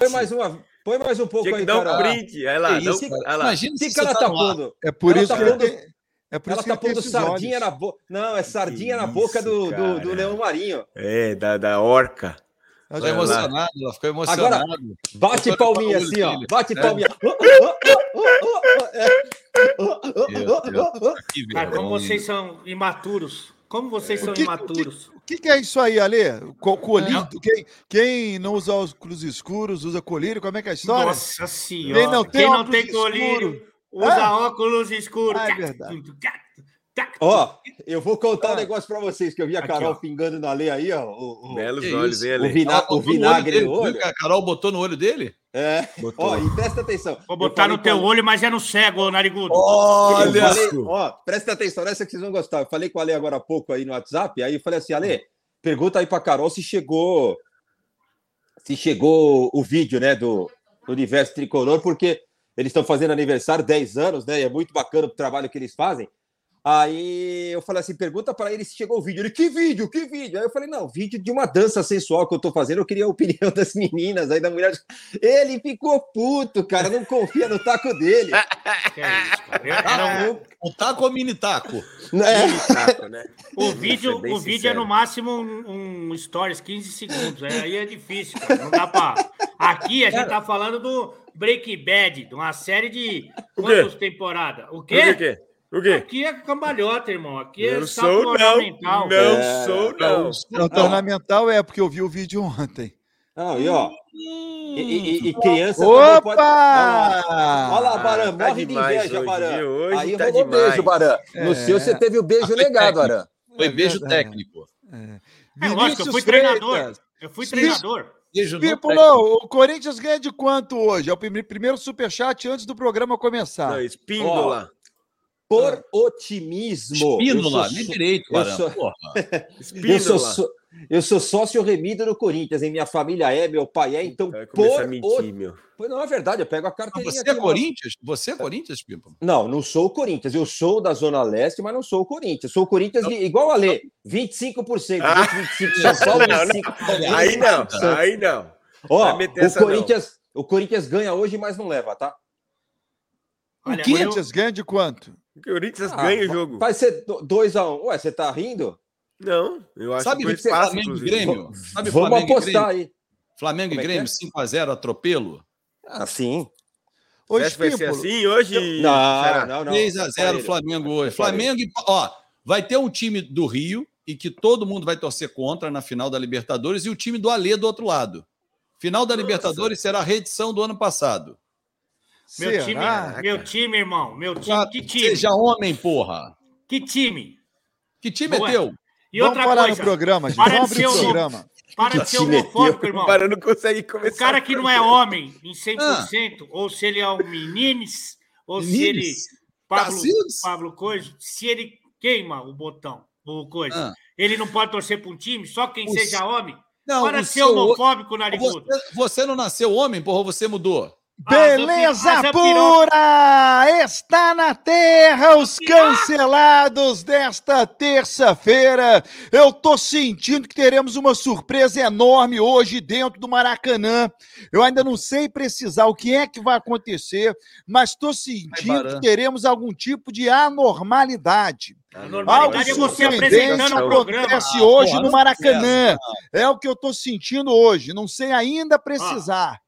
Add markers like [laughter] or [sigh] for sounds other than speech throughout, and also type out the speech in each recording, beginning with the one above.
Põe mais uma. Põe mais um pouco Tinha que aí, dar um cara. print. Olha lá, Que dá um- olha lá. Imagina O se que, que ela tá tá pondo? É por Ela isso tá que pondo- tem. É por Ela isso que tá pondo sardinha olhos. na boca. Não, é sardinha na isso, boca do, do, do. Leão Marinho. É, da, da orca. Acho Ficou que- emocionado, ela ficou emocionada. Bate Eu tô palminha assim, ó. Bate É. palminha. Que Cara, como vocês são imaturos. Como vocês O são que- imaturos. O que, que é isso aí, Ale? Co colírio? Quem, quem não usa óculos escuros usa colírio? Como é que é a história? Nossa senhora. Quem não tem Quem não tem colírio, escuro? usa Ah. óculos escuros. Ah, é verdade. Ó, eu vou contar um Ah. negócio pra vocês, que eu vi a Aqui, Carol ó. pingando na lei aí, ó. O, o- Belos olhos, isso? hein, o, vina- o botou no olho vinagre dele, no olho. A Carol botou no olho dele? É. Botou. Ó, e presta atenção. Vou botar no teu com olho, mas é no cego, ô narigudo. Olha falei, ó, presta atenção, essa que vocês vão gostar. Eu falei com a Ale agora há pouco aí no WhatsApp, aí eu falei assim, Ale, pergunta aí pra Carol se chegou se chegou o vídeo, né, do, do Universo Tricolor, porque eles estão fazendo aniversário, 10 anos, né, e é muito bacana o trabalho que eles fazem. Aí eu falei assim, pergunta para ele se chegou o vídeo. Ele, que vídeo? Que vídeo? Aí eu falei, não, vídeo de uma dança sensual que eu tô fazendo, eu queria a opinião [laughs] das meninas, aí da mulher. Ele ficou puto, cara, não confia no taco dele. [laughs] Que é isso, cara. Eu- um- O taco ou mini taco? É. [laughs] Taco, né? o vídeo, bem o vídeo é no máximo um, um stories 15 segundos. é, Aí é difícil, cara. Não dá pra. Aqui a gente tá falando do Breaking Bad, de uma série de quantas temporadas? O quê? O quê? O quê? Aqui é cambalhota, irmão. Aqui é Não salto sou, não. ornamental. Não É, sou, não. Não, ornamental é porque eu vi o vídeo ontem. Não, e ó, Hum, e, e- e criança também pode- Olha lá, Opa! Olha lá, Baran, tá morre de inveja, hoje, Baran. Aí tá rolou demais. beijo, Baran. No É. seu você teve o beijo negado, técnico. Baran. Foi É beijo técnico. É lógico, eu fui treinador. Freitas. Eu fui treinador. Beijo no técnico. Pipolo, o Corinthians ganha de quanto hoje? É o prime- primeiro superchat antes do programa começar. Não, espíndola. Por otimismo. eu Espínola, sou nem direito, eu sou- Porra. [laughs] Eu sou, eu sou sócio remido do Corinthians, em minha família é, meu pai é, então Vai por começar a mentir, meu. Não é verdade, eu pego a Mas carteirinha Você é. Corinthians? Você é Corinthians, Pipo? Não, não sou o Corinthians. Eu sou da Zona Leste, mas não sou o Corinthians. Sou o Corinthians de- igual a Lê, 25%. Ah. 25, São [laughs] Paulo, Não, não. 25. Aí não, aí não. Ó, o essa, não. Corinthians, o Corinthians ganha hoje, mas não leva, tá? O Olha, Corinthians ganha de quanto? O Corinthians Ah, ganha o jogo. Vai ser 2x1. Ué, você tá rindo? Não, eu acho Sabe que que foi fácil, Flamengo e inclusive. Grêmio? Sabe Vamos Flamengo e apostar Grêmio? aí. Flamengo e Como é que Grêmio, é? 5x0, atropelo. Ah, sim. Você que vai ser assim hoje? Não, Será? não, não. 3x0 Parelho. Flamengo hoje. Flamengo, e- ó, vai ter um time do Rio e que todo mundo vai torcer contra na final da Libertadores e o time do Alê do outro lado. Final da Libertadores será a reedição do ano passado. Meu será? time, meu time, irmão. Meu time. Que time? Seja homem, porra. Que time? Que time Ué. é teu? E Vamos outra parar coisa. no programa, gente. para de ser programa. Para Que de ser é homofóbico, irmão. O cara não consegue começar. O cara que não é homem em 100%, ou se ele é um menines, ou se ele. Pablo? Pablo Coisa, se ele queima o botão, o coisa, Ah. ele não pode torcer para um time, só quem O seja homem. Não, Para ser seu- homofóbico, narigudo. Você, você não nasceu homem, porra, você mudou. Beleza pi- asa pura! Está na terra os cancelados desta terça-feira. Eu tô sentindo que teremos uma surpresa enorme hoje dentro do Maracanã. Eu ainda não sei precisar o que é que vai acontecer, mas estou sentindo que teremos algum tipo de anormalidade. A Algo é você surpreendente apresentando o programa. acontece Ah, hoje porra, no Maracanã. É o que eu tô sentindo hoje. Não sei ainda precisar.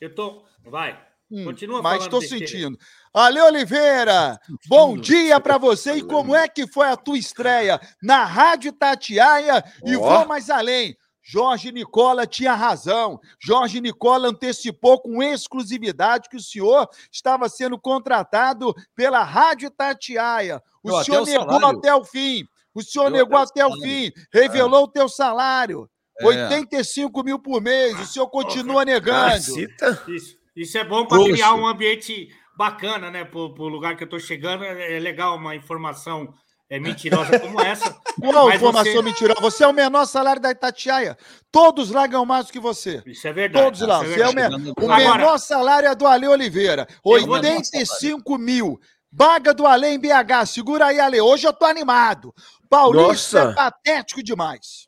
Eu tô. Vai. Hum, Continua mas falando estou sentindo. Ale Oliveira, [laughs] bom dia para você. E como é que foi a tua estreia na Rádio Tatiaia? E Ó. vou mais além. Jorge Nicola tinha razão. Jorge Nicola antecipou com exclusividade que o senhor estava sendo contratado pela Rádio Tatiaia. O até senhor o negou salário. até o fim. O senhor Deu negou até até o o salário. fim. Revelou o teu salário. É. 85 mil por mês. O senhor continua negando. Cacita. Isso, isso é bom para criar um ambiente bacana, né? Pro, pro lugar que eu tô chegando. É, é legal uma informação é, mentirosa como essa. [laughs] Qual Mas informação você- mentirosa? Você é o menor salário da Itatiaia. Todos lá ganham mais do que você. Isso é verdade. Todos lá. isso Você é o, verdade. me- o Agora- menor salário é do Ale Oliveira. Eu vou- 85 mil. Baga do Ale em BH. Segura aí, Ale. Hoje eu tô animado. Paulista Nossa. é patético demais.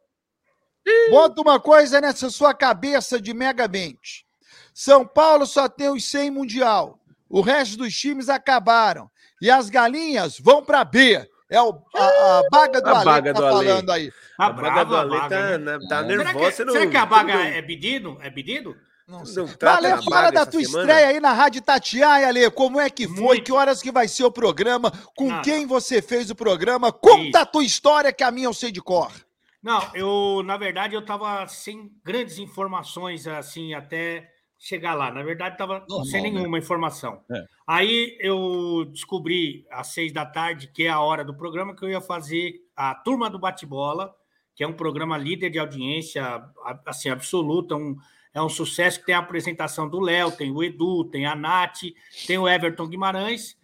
Bota uma coisa nessa sua cabeça de megamente. São Paulo só tem os 100 mundial. O resto dos times acabaram. E as galinhas vão para B. É o, a, a baga do A Ale baga que tá do Ale. falando aí. Tá A baga do a Ale baga, tá, né? né, tá Será que, nervosa. você não- será que a baga tudo- é pedido? É pedido? Não sei. na fala da tua semana? estreia aí na Rádio Tatiaia, Ale. Como é que foi? Muito. Que horas que vai ser o programa? Com Não, quem você fez o programa? Conta Isso. a tua história que a minha eu sei de cor. Não, eu, na verdade, eu tava sem grandes informações, assim, até chegar lá. Na verdade, tava Normal, sem né? nenhuma informação. É. Aí eu descobri às seis da tarde, que é a hora do programa, que eu ia fazer a Turma do Bate-Bola, que é um programa líder de audiência, assim, absoluta, um, é um sucesso que tem a apresentação do Léo, tem o Edu, tem a Nath, tem o Everton Guimarães,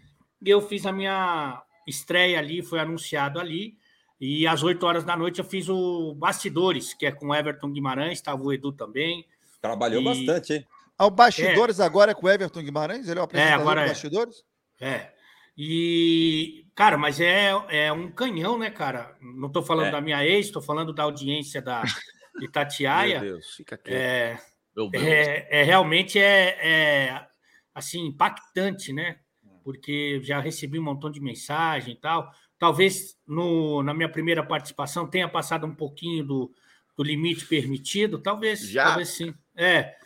e eu fiz a minha estreia ali, foi anunciado ali, e às 8 horas da noite eu fiz o Bastidores, que é com o Everton Guimarães, estava o Edu também. Trabalhou E- bastante, hein? Ah, O Bastidores agora é com o Everton Guimarães? Ele é o apresentador agora do é. Bastidores? É. E, cara, mas é, é um canhão, né, cara? Não estou falando É. da minha ex, estou falando da audiência da [laughs] de Meu Itatiaia. Deus, fica quieto. É, Meu Deus. é, é realmente é, é, assim impactante, né? Porque já recebi um montão de mensagem e tal. Talvez no, na minha primeira participação tenha passado um pouquinho do, do limite permitido, talvez, Já? talvez sim. É,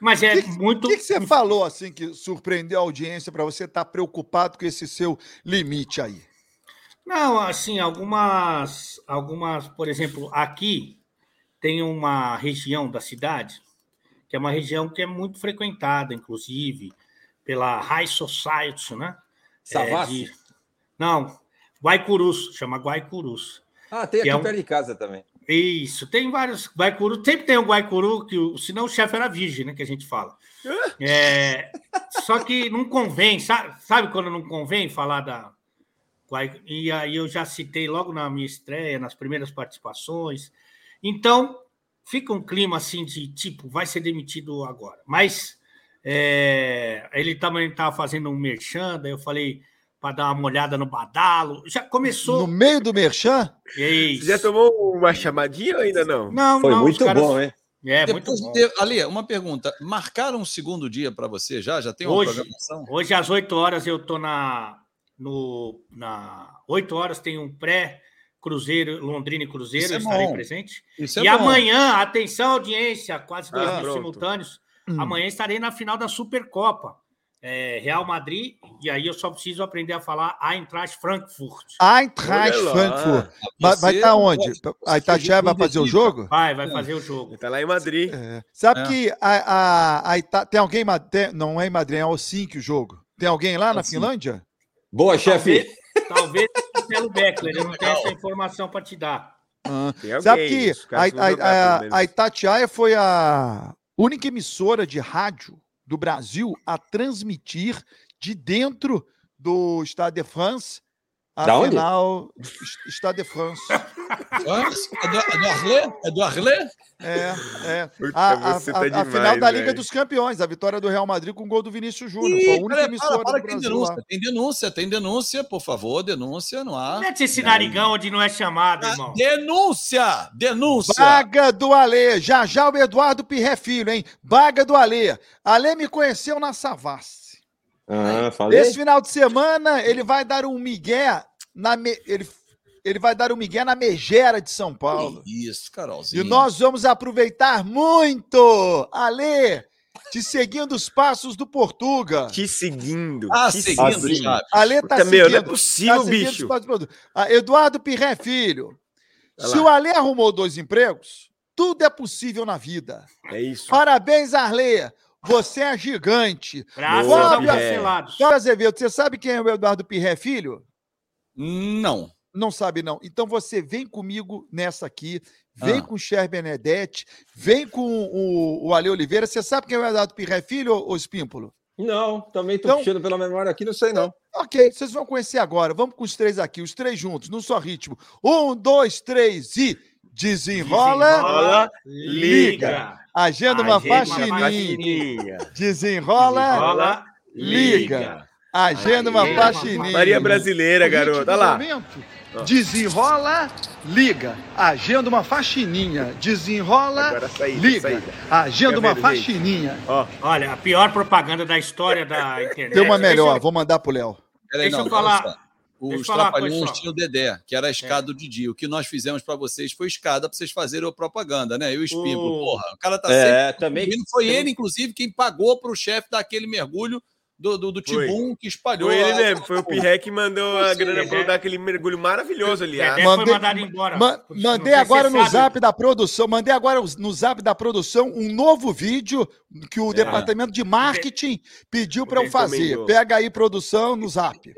mas é O que, muito. que, que você falou assim que surpreendeu a audiência para você estar preocupado com esse seu limite aí? Não, assim, algumas, algumas, por exemplo, aqui tem uma região da cidade que é uma região que é muito frequentada, inclusive, pela High Society, né? É, Savassi? de- Não, Guaicurus, chama Guaicurus. Ah, tem que aqui é um- perto de casa também. Isso, tem vários Guaicuru, sempre tem um Guaicuru, que o, senão o chefe era virgem, né, que a gente fala. É, só que não convém, sabe, sabe quando não convém falar da E aí eu já citei logo na minha estreia, nas primeiras participações. Então, fica um clima assim de tipo, vai ser demitido agora. Mas é, ele também estava fazendo um merchan, daí eu falei para dar uma olhada no badalo. Já começou. No meio do merchan? Isso. Você já tomou uma chamadinha ou ainda não? Não, Foi não, muito caras- bom, hein? É, muito Depois bom. de- Ali, uma pergunta. Marcaram um segundo dia para você já? Já tem uma Hoje. programação? Hoje, às 8 horas, eu estou na. No, na 8 horas tem um pré-Cruzeiro, Londrina e Cruzeiro, Isso é eu estarei bom. presente. Isso é e bom. amanhã, atenção, audiência, quase dois Ah, mil pronto. simultâneos. Hum. Amanhã estarei na final da Supercopa. É, Real Madrid, e aí eu só preciso aprender a falar Eintracht Frankfurt. Eintracht. Frankfurt. Vai estar onde? gosta A Itatiaia vai fazer o jogo? Vai, vai fazer o jogo. Ele tá lá em Madrid. É. Sabe É. que a, a, a Ita- tem alguém. em tem- não é em Madrid, é Helsinki o jogo. Tem alguém lá na Helsinki. Finlândia? Boa, chefe. Talvez pelo Beckler, eu não tenho essa informação para te dar. Ah, Sabe que a, a, a, a Itatiaia foi a única emissora de rádio do Brasil a transmitir de dentro do Stade de France a Da onde? final Stade de France. France? É do, é do Arlé? É do Arlé? É, é. A, a- tá a- a final da Liga dos Campeões, a vitória do Real Madrid com o gol do Vinícius Júnior. Foi a única emissora para, para do tem Brasil lá. denúncia. Tem denúncia, tem denúncia, por favor, denúncia no ar. Mete esse narigão onde não é chamado, irmão. Denúncia! Denúncia! Baga do Alê, já já o Eduardo Pirré Filho, hein? Baga do Alê. Alê me conheceu na Savassi. Ah, falei. Esse final de semana ele vai dar um migué na me- ele, ele vai dar um migué na megera de São Paulo. Isso, Carolzinho. E nós vamos aproveitar muito, Alê, te seguindo os passos do Portuga. Te seguindo. Ah, te seguindo, seguindo. Alê tá seguindo. não é possível, tá seguindo os bicho. Ah, Eduardo Pirré Filho, Vai se lá. o Alê arrumou dois empregos, tudo é possível na vida. É isso. Parabéns, Arlê. Você é gigante. Graças cancelados. Flávio Azevedo, você sabe quem é o Eduardo Pirré Filho? Não. Não sabe, não. Então você vem comigo nessa aqui, vem Ah. com o Cher Benedetti, vem com o, o Ale Oliveira. Você sabe quem é o Eduardo Pirré Filho, ô Espímpolo? Não, também tô Então- puxando pela memória aqui, não sei não. Ok, vocês vão conhecer agora. Vamos com os três aqui, os três juntos, num só ritmo. Um, dois, três e desenrola. Desenrola, liga. Uma Agenda uma faxininha. Desenrola, Desenrola, liga. Agenda uma Agenda uma faxininha. Maria Brasileira, O ritmo garota. do Olha lá. Desenrola, liga. Agenda uma faxininha. Desenrola, saída, liga. saída. Agenda uma faxininha. Ó, Olha, a pior propaganda da história da internet. Tem uma melhor, eu- vou mandar pro Léo. Deixa eu não, falar- eu Os falar trapalhões tinham o Dedé, que era a escada do Didi. O que nós fizemos para vocês foi escada para vocês fazerem a propaganda, né? E o Espímbulo, O- porra, o cara tá É, sempre também. Foi ele, inclusive, quem pagou para o chefe daquele mergulho do, do, do. Tibum que espalhou. foi ele mesmo, foi o Pirré que mandou a grana pra é. eu dar aquele mergulho maravilhoso ali. Dedé ah. foi Mandei- mandado embora. Ma- mandei agora no sabe. zap da produção, mandei agora no zap da produção um novo vídeo que o É. departamento de marketing pediu para eu fazer. Pega aí, produção, no zap.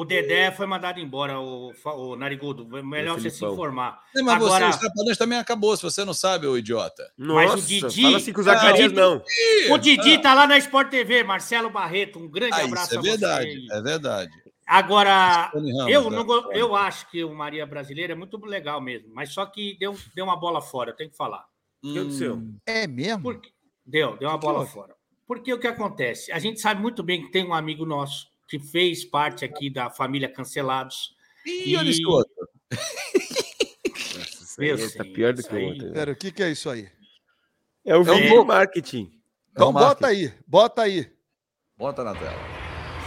O Dedé foi mandado embora, o, o Narigudo. Melhor você se informar. Sim, mas Agora- você, os trapalhões também acabou, se você não sabe, ô idiota. Nossa, Mas o Didi- fala assim com o Zacarias, Ah, não. O Didi tá lá na Sport TV, Marcelo Barreto. Um grande Ah, abraço isso é a verdade, você. é verdade. Agora, Ramos, eu, né? não, go- eu acho que o Maria Brasileira é muito legal mesmo, mas só que deu, deu uma bola fora, eu tenho que falar. O que aconteceu? Hum, É mesmo? Por quê? Deu, deu uma que bola houve? fora. Porque o que acontece? A gente sabe muito bem que tem um amigo nosso que fez parte aqui da família Cancelados. Ih, E- olha outro. Isso aí Meu tá pior do que o outro. né? Pera, o que, que é isso aí? É o vídeo É. do marketing. Então É marketing. bota aí, bota aí. Bota na tela.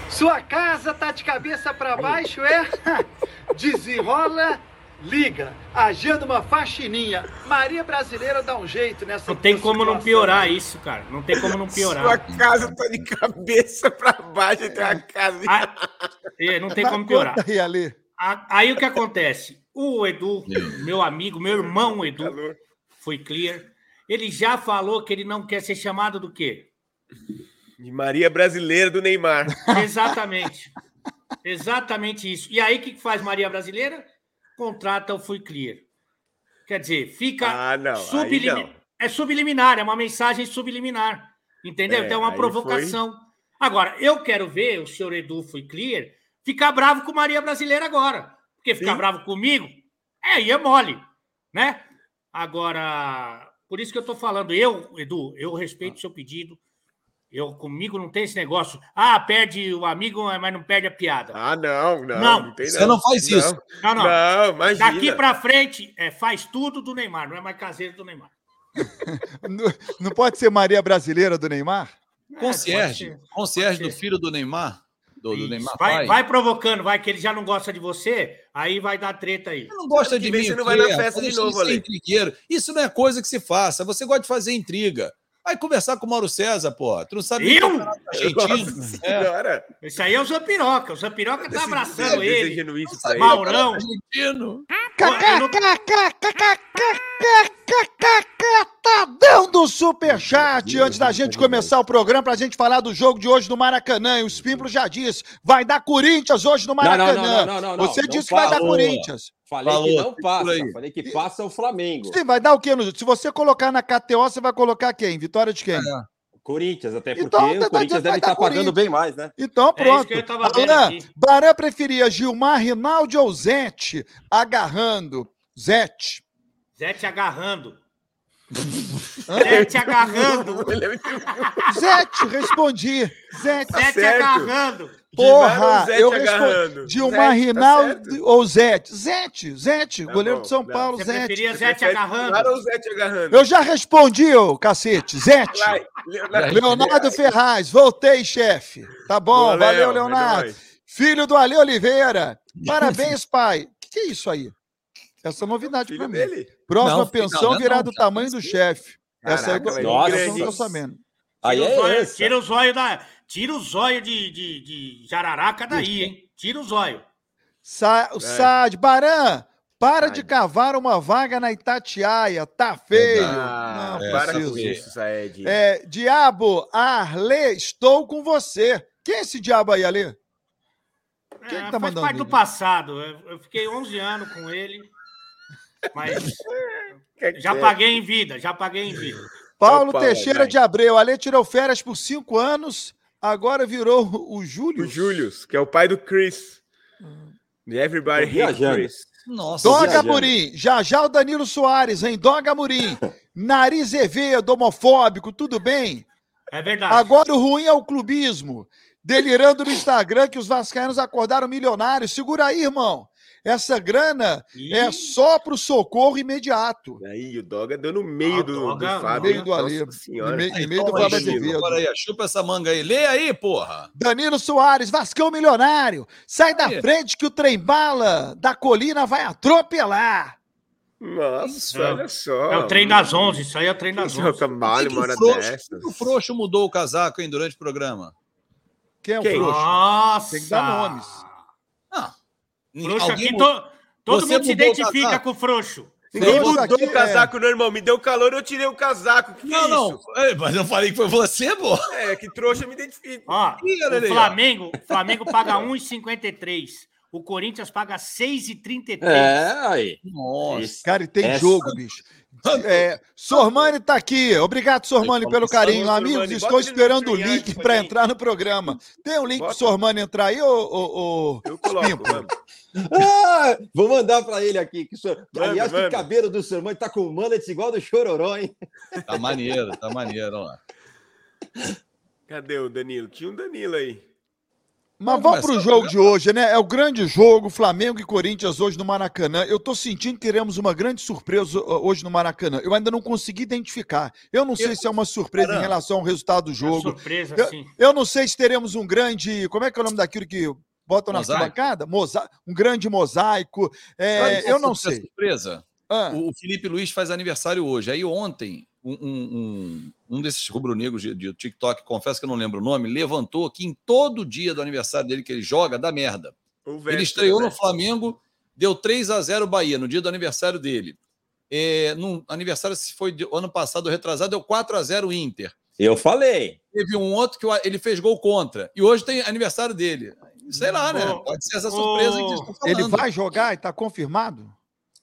Sua casa tá de cabeça para baixo, é? [laughs] Desenrola, liga. Agenda uma faxininha. Maria Brasileira dá um jeito nessa Não tem como não piorar isso, cara. Não tem como não [laughs] Sua piorar. casa tá de cabeça pra baixo, tem uma casa de... Ah, é, não tem como piorar. aí, Ale. A- Aí o que acontece? O Edu, meu amigo, meu irmão Edu, foi clear. Ele já falou que ele não quer ser chamado do quê? De Maria Brasileira do Neymar. Exatamente. Exatamente isso. E aí, o que faz Maria Brasileira? Contrata o Fui Clear. Quer dizer, fica. Ah, não. É subliminar, é uma mensagem subliminar. Entendeu? É, então é uma provocação. Agora, eu quero ver o senhor Edu Fui Clear ficar bravo com Maria Brasileira agora. Porque ficar Sim. bravo comigo, é, aí é mole. Né? Agora, por isso que eu tô falando, eu, Edu, eu respeito o seu pedido. Eu comigo não tem esse negócio. Ah, perde o amigo, mas não perde a piada. Ah, não, não. Não, tem você não faz isso. Não, não. Não, imagina. Daqui pra frente, é, faz tudo do Neymar, não é mais caseiro do Neymar. [laughs] Não, não pode ser Maria Brasileira do Neymar? É, Concierge. ser. Concierge do filho do Neymar. Do, do Isso. Neymar vai, pai. vai provocando, vai, que ele já não gosta de você, aí vai dar treta aí. Você não gosta de mim. você não vai na festa de novo, ser Ale. intrigueiro. Isso não é coisa que se faça. Você gosta de fazer intriga. Vai conversar com o Mauro César, pô. Tu não sabe nem Eu? Nossa É. senhora. Esse aí é o Zapiroca. O Zapiroca tá abraçando Tá ele. Isso pra. Maurão. Argentino. Tá dando superchat antes da gente começar o programa pra gente falar do jogo de hoje no Maracanã. E o Spimbro já disse, vai dar Corinthians hoje no Não, não, não, Maracanã. não, não, não, Você não disse que vai dar. Corinthians. Falei Falou, que não passa. Falei que passa o Flamengo. Sim, vai dar o quê? no- Se você colocar na KTO, você vai colocar quem? Vitória de quem? Corinthians, até porque Então, o Corinthians deve estar pagando Corinthians. bem mais, né? Então, É isso pronto. que eu tava vendo Alan, aqui. Barã preferia Gilmar, Rinaldi ou Zete? Agarrando. Zete. Zé te agarrando. Hã? Zé te agarrando. É [laughs] Zete, respondi. Zete. Zé te certo. agarrando. Porra, Zete eu respondi. Gilmar, Zete, tá ou Zete? Zete, Zete, Tá goleiro bom, de São não. Paulo, Você Zete. preferia Você Zé te prefere agarrando? Gilmar ou Zé te agarrando? Eu já respondi, ô cacete. Zete. Vai, Leonardo. Leonardo Ferraz, voltei, chefe. Tá bom, Boa, valeu, é Leonardo. nóis. Filho do Ale Oliveira. Parabéns, pai. O que é isso aí? Essa é novidade pra Filho mim. dele. Próxima Não, pensão não, virá não, do tamanho do chefe. Essa aí Nossa. sabendo. Aí Tira o é zóio- essa. Tira o zóio da. Tira o zóio de, de, de jararaca daí, hein? Tira o zóio. Sa o Sad, Baran, para Sai. de cavar uma vaga na Itatiaia. Tá feio. Ah, não é, para com isso, Saed. É, diabo, Arlê, estou com você. Quem é esse diabo aí, Alê? Quem É, que tá faz mandando parte do passado. Eu, fiquei 11 anos com ele. Mas [laughs] já dizer, paguei em vida, já paguei em vida. Paulo Opa, Teixeira vai. de Abreu. Alê tirou férias por cinco anos, agora virou o Júlio. O Julius, que é o pai do Chris. The Everybody Hates. Chris. Nossa, Doga. Murim, já já o Danilo Soares, hein? Doga Murim, [laughs] nariz Evedo, homofóbico, tudo bem? É verdade. Agora o ruim é o clubismo. delirando no Instagram que os vascaínos acordaram milionários. Segura aí, irmão. Essa grana Ih. é só pro socorro imediato. Aí o Doga deu no meio Ah, do, do Doga, Fábio. meio do Nossa Ali, senhora. em meio, Aí, meio do Fábio Azevedo. Aí, chupa essa manga aí. Lê aí, porra. Danilo Soares, Vascão milionário. Sai da Aí. frente que o trem bala da colina vai atropelar. Nossa, Isso. olha só. É o trem das 11, isso aí é o trem das [laughs] Isso é o 11. trabalho, Por uma que hora que o que O Frouxo mudou o casaco, hein, durante o programa. Quem é o Quem? frouxo? Nossa! Tem que dar nomes. Frouxo alguém aqui, mudou- to- todo Você mundo se o identifica com o frouxo. Ninguém Frouxo mudou aqui o casaco, não, irmão. Me deu calor, eu tirei o casaco. Que Não, que é não. isso? É, Mas eu falei que foi você, pô. É, que trouxa eu me identifico. Ó, Ih, o ali, ó. Flamengo, Flamengo paga 1,53. O Corinthians paga 6,33. É, aí. Nossa. Isso. Cara, e tem Essa- jogo, bicho. É, Sormani tá aqui. Obrigado, Sormani, pelo carinho. Sormani, Amigos, bota estou esperando o link pra para entrar no programa. Tem um link pro Bota. Sormani entrar aí, ô, ô, ô... Eu coloco, Pimpo. mano. Ah, vou mandar pra ele aqui. Que o senhor... Manda, Aliás, que manda. cabelo do seu irmão tá com mullets igual do Chororó, hein? Tá maneiro, tá maneiro, lá. Cadê o Danilo? Tinha um Danilo aí. Mas Vamos pro jogo de hoje, né? É o grande jogo, Flamengo e Corinthians hoje no Maracanã. Eu tô sentindo que teremos uma grande surpresa uh, hoje no Maracanã. Eu ainda não consegui identificar. Eu não sei se é uma surpresa em Caramba. relação ao resultado do É jogo. surpresa, Eu, sim. eu não sei se teremos um grande. Como é que é o nome daquilo que botam na Mosaico. arquibancada? Mosa... Um grande mosaico. É, eu qual não sei. Surpresa. Ah, O o Felipe Luiz faz aniversário hoje. Aí ontem, um, um, um, um desses rubro-negros de, de TikTok, confesso que eu não lembro o nome, levantou que em todo dia do aniversário dele que ele joga, dá merda. O Ele Véspera, estreou né? no Flamengo, deu 3 a 0 Bahia, no dia do aniversário dele. É, no aniversário, se foi de- ano passado, retrasado, deu 4 a 0 Inter. Eu falei. Teve um outro que ele fez gol contra. E hoje tem aniversário dele. Sei lá, né? Pode ser essa surpresa que eles falando. ele vai jogar e tá confirmado?